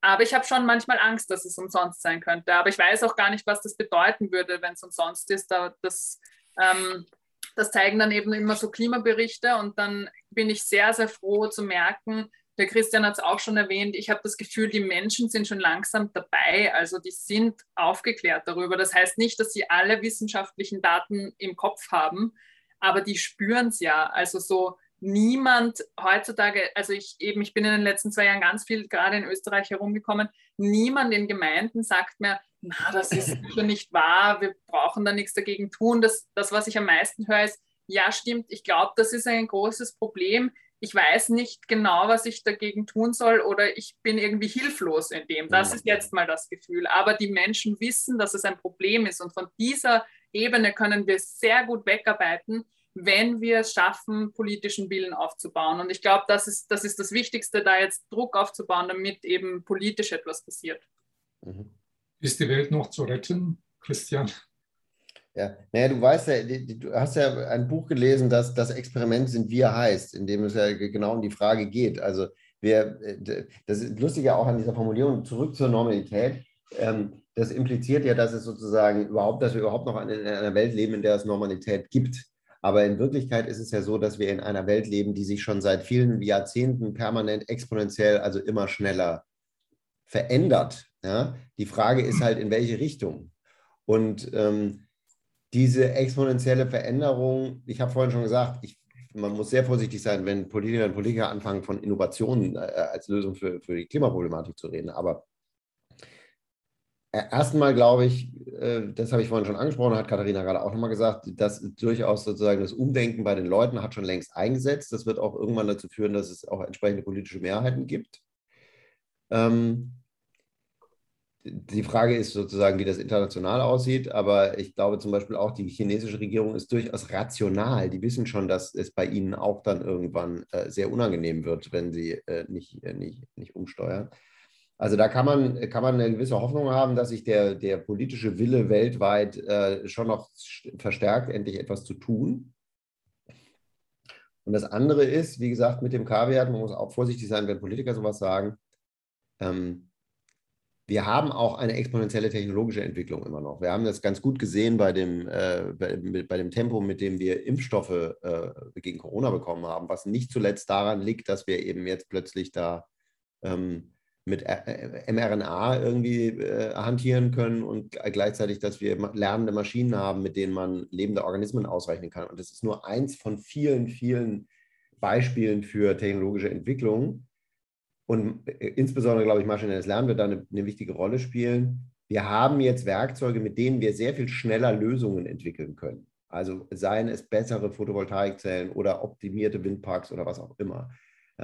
Speaker 2: Aber ich habe schon manchmal Angst, dass es umsonst sein könnte. Aber ich weiß auch gar nicht, was das bedeuten würde, wenn es umsonst ist. Da, das, ähm, das zeigen dann eben immer so Klimaberichte und dann bin ich sehr, sehr froh zu merken, der Christian hat es auch schon erwähnt, ich habe das Gefühl, die Menschen sind schon langsam dabei, also die sind aufgeklärt darüber. Das heißt nicht, dass sie alle wissenschaftlichen Daten im Kopf haben, aber die spüren es ja. Also so niemand heutzutage, also ich eben, ich bin in den letzten zwei Jahren ganz viel gerade in Österreich herumgekommen, niemand in Gemeinden sagt mir, na, das ist sicher nicht wahr, wir brauchen da nichts dagegen tun. Das, das, was ich am meisten höre, ist, ja, stimmt, ich glaube, das ist ein großes Problem. Ich weiß nicht genau, was ich dagegen tun soll oder ich bin irgendwie hilflos in dem. Das ist jetzt mal das Gefühl. Aber die Menschen wissen, dass es ein Problem ist und von dieser Ebene können wir sehr gut wegarbeiten, wenn wir es schaffen, politischen Willen aufzubauen. Und ich glaube, das ist, das ist das Wichtigste, da jetzt Druck aufzubauen, damit eben politisch etwas passiert.
Speaker 1: Mhm. Ist die Welt noch zu retten, Christian?
Speaker 3: Ja, naja, du weißt ja, du hast ja ein Buch gelesen, das das Experiment sind wir heißt, in dem es ja genau um die Frage geht. Also wir, das ist lustig ja auch an dieser Formulierung zurück zur Normalität. Ähm, das impliziert ja, dass es sozusagen überhaupt, dass wir überhaupt noch in einer Welt leben, in der es Normalität gibt. Aber in Wirklichkeit ist es ja so, dass wir in einer Welt leben, die sich schon seit vielen Jahrzehnten permanent exponentiell, also immer schneller verändert. Ja? Die Frage ist halt, in welche Richtung. Und ähm, diese exponentielle Veränderung, ich habe vorhin schon gesagt, ich man muss sehr vorsichtig sein, wenn Politiker und Politiker anfangen, von Innovationen äh, als Lösung für, für die Klimaproblematik zu reden. Aber erstmal glaube ich, äh, das habe ich vorhin schon angesprochen, hat Katharina gerade auch nochmal gesagt, dass durchaus sozusagen das Umdenken bei den Leuten hat schon längst eingesetzt. Das wird auch irgendwann dazu führen, dass es auch entsprechende politische Mehrheiten gibt. Ähm, die Frage ist sozusagen, wie das international aussieht, aber ich glaube zum Beispiel auch, die chinesische Regierung ist durchaus rational. Die wissen schon, dass es bei ihnen auch dann irgendwann äh, sehr unangenehm wird, wenn sie äh, nicht, nicht, nicht umsteuern. Also da kann man, kann man eine gewisse Hoffnung haben, dass sich der, der politische Wille weltweit äh, schon noch verstärkt, endlich etwas zu tun. Und das andere ist, wie gesagt, mit dem K-Wert, man muss auch vorsichtig sein, wenn Politiker sowas sagen. Ähm, wir haben auch eine exponentielle technologische Entwicklung immer noch. Wir haben das ganz gut gesehen bei dem, äh, bei, bei, dem Tempo, mit dem wir Impfstoffe äh, gegen Corona bekommen haben, was nicht zuletzt daran liegt, dass wir eben jetzt plötzlich da ähm, mit mRNA irgendwie äh, hantieren können und gleichzeitig, dass wir lernende Maschinen haben, mit denen man lebende Organismen ausrechnen kann. Und das ist nur eins von vielen, vielen Beispielen für technologische Entwicklung. Und äh, insbesondere, glaube ich, maschinelles Lernen wird da eine, eine wichtige Rolle spielen. Wir haben jetzt Werkzeuge, mit denen wir sehr viel schneller Lösungen entwickeln können. Also seien es bessere Photovoltaikzellen oder optimierte Windparks oder was auch immer.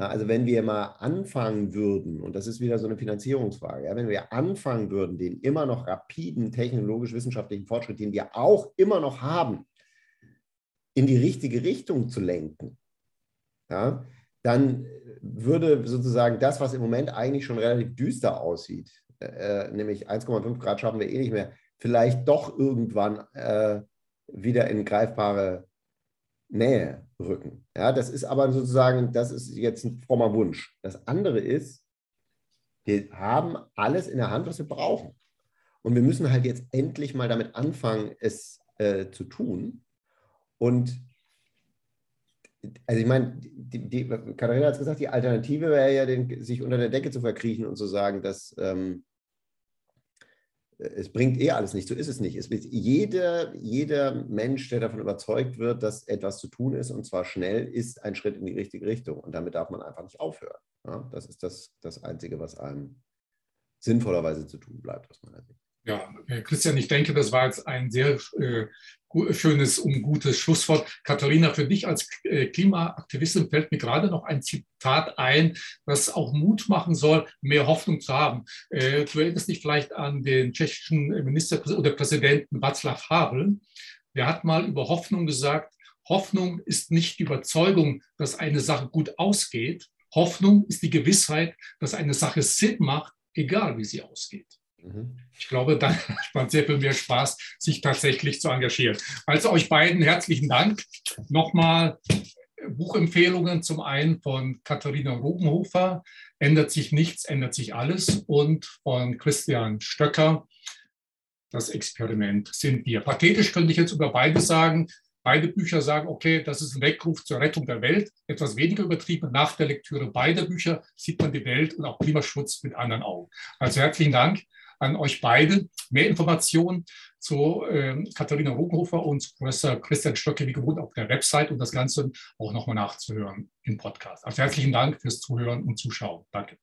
Speaker 3: Also wenn wir mal anfangen würden, und das ist wieder so eine Finanzierungsfrage, ja, wenn wir anfangen würden, den immer noch rapiden technologisch-wissenschaftlichen Fortschritt, den wir auch immer noch haben, in die richtige Richtung zu lenken, ja, dann würde sozusagen das, was im Moment eigentlich schon relativ düster aussieht, äh, nämlich 1,5 Grad schaffen wir eh nicht mehr, vielleicht doch irgendwann äh, wieder in greifbare Nähe rücken. Ja, das ist aber sozusagen, das ist jetzt ein frommer Wunsch. Das andere ist, wir haben alles in der Hand, was wir brauchen. Und wir müssen halt jetzt endlich mal damit anfangen, es äh, zu tun. Und also ich meine, die, die, Katharina hat es gesagt, die Alternative wäre ja, den, sich unter der Decke zu verkriechen und zu sagen, dass ähm, es bringt eh alles nicht, so ist es nicht. Es jeder, jeder Mensch, der davon überzeugt wird, dass etwas zu tun ist und zwar schnell, ist ein Schritt in die richtige Richtung. Und damit darf man einfach nicht aufhören. Ja, das ist das, das Einzige, was einem sinnvollerweise zu tun bleibt, aus meiner Sicht.
Speaker 1: Ja, Christian, ich denke, das war jetzt ein sehr äh, schönes und gutes Schlusswort. Katharina, für dich als äh, Klimaaktivistin fällt mir gerade noch ein Zitat ein, das auch Mut machen soll, mehr Hoffnung zu haben. Äh, du erinnerst dich vielleicht an den tschechischen Minister oder Präsidenten Václav Havel. Der hat mal über Hoffnung gesagt, Hoffnung ist nicht die Überzeugung, dass eine Sache gut ausgeht. Hoffnung ist die Gewissheit, dass eine Sache Sinn macht, egal wie sie ausgeht. Mhm. Ich glaube, dann hat man sehr viel mehr Spaß, sich tatsächlich zu engagieren. Also euch beiden herzlichen Dank. Nochmal Buchempfehlungen zum einen von Katharina Rubenhofer, Ändert sich nichts, ändert sich alles und von Christian Stöcker, Das Experiment sind wir. Pathetisch könnte ich jetzt über beide sagen. Beide Bücher sagen, okay, das ist ein Weckruf zur Rettung der Welt. Etwas weniger übertrieben. Nach der Lektüre beider Bücher sieht man die Welt und auch Klimaschutz mit anderen Augen. Also herzlichen Dank an euch beide. Mehr Informationen zu äh, Katharina Rogenhofer und Professor Christian Stöcke wie gewohnt auf der Website und das Ganze auch nochmal nachzuhören im Podcast. Also herzlichen Dank fürs Zuhören und Zuschauen. Danke.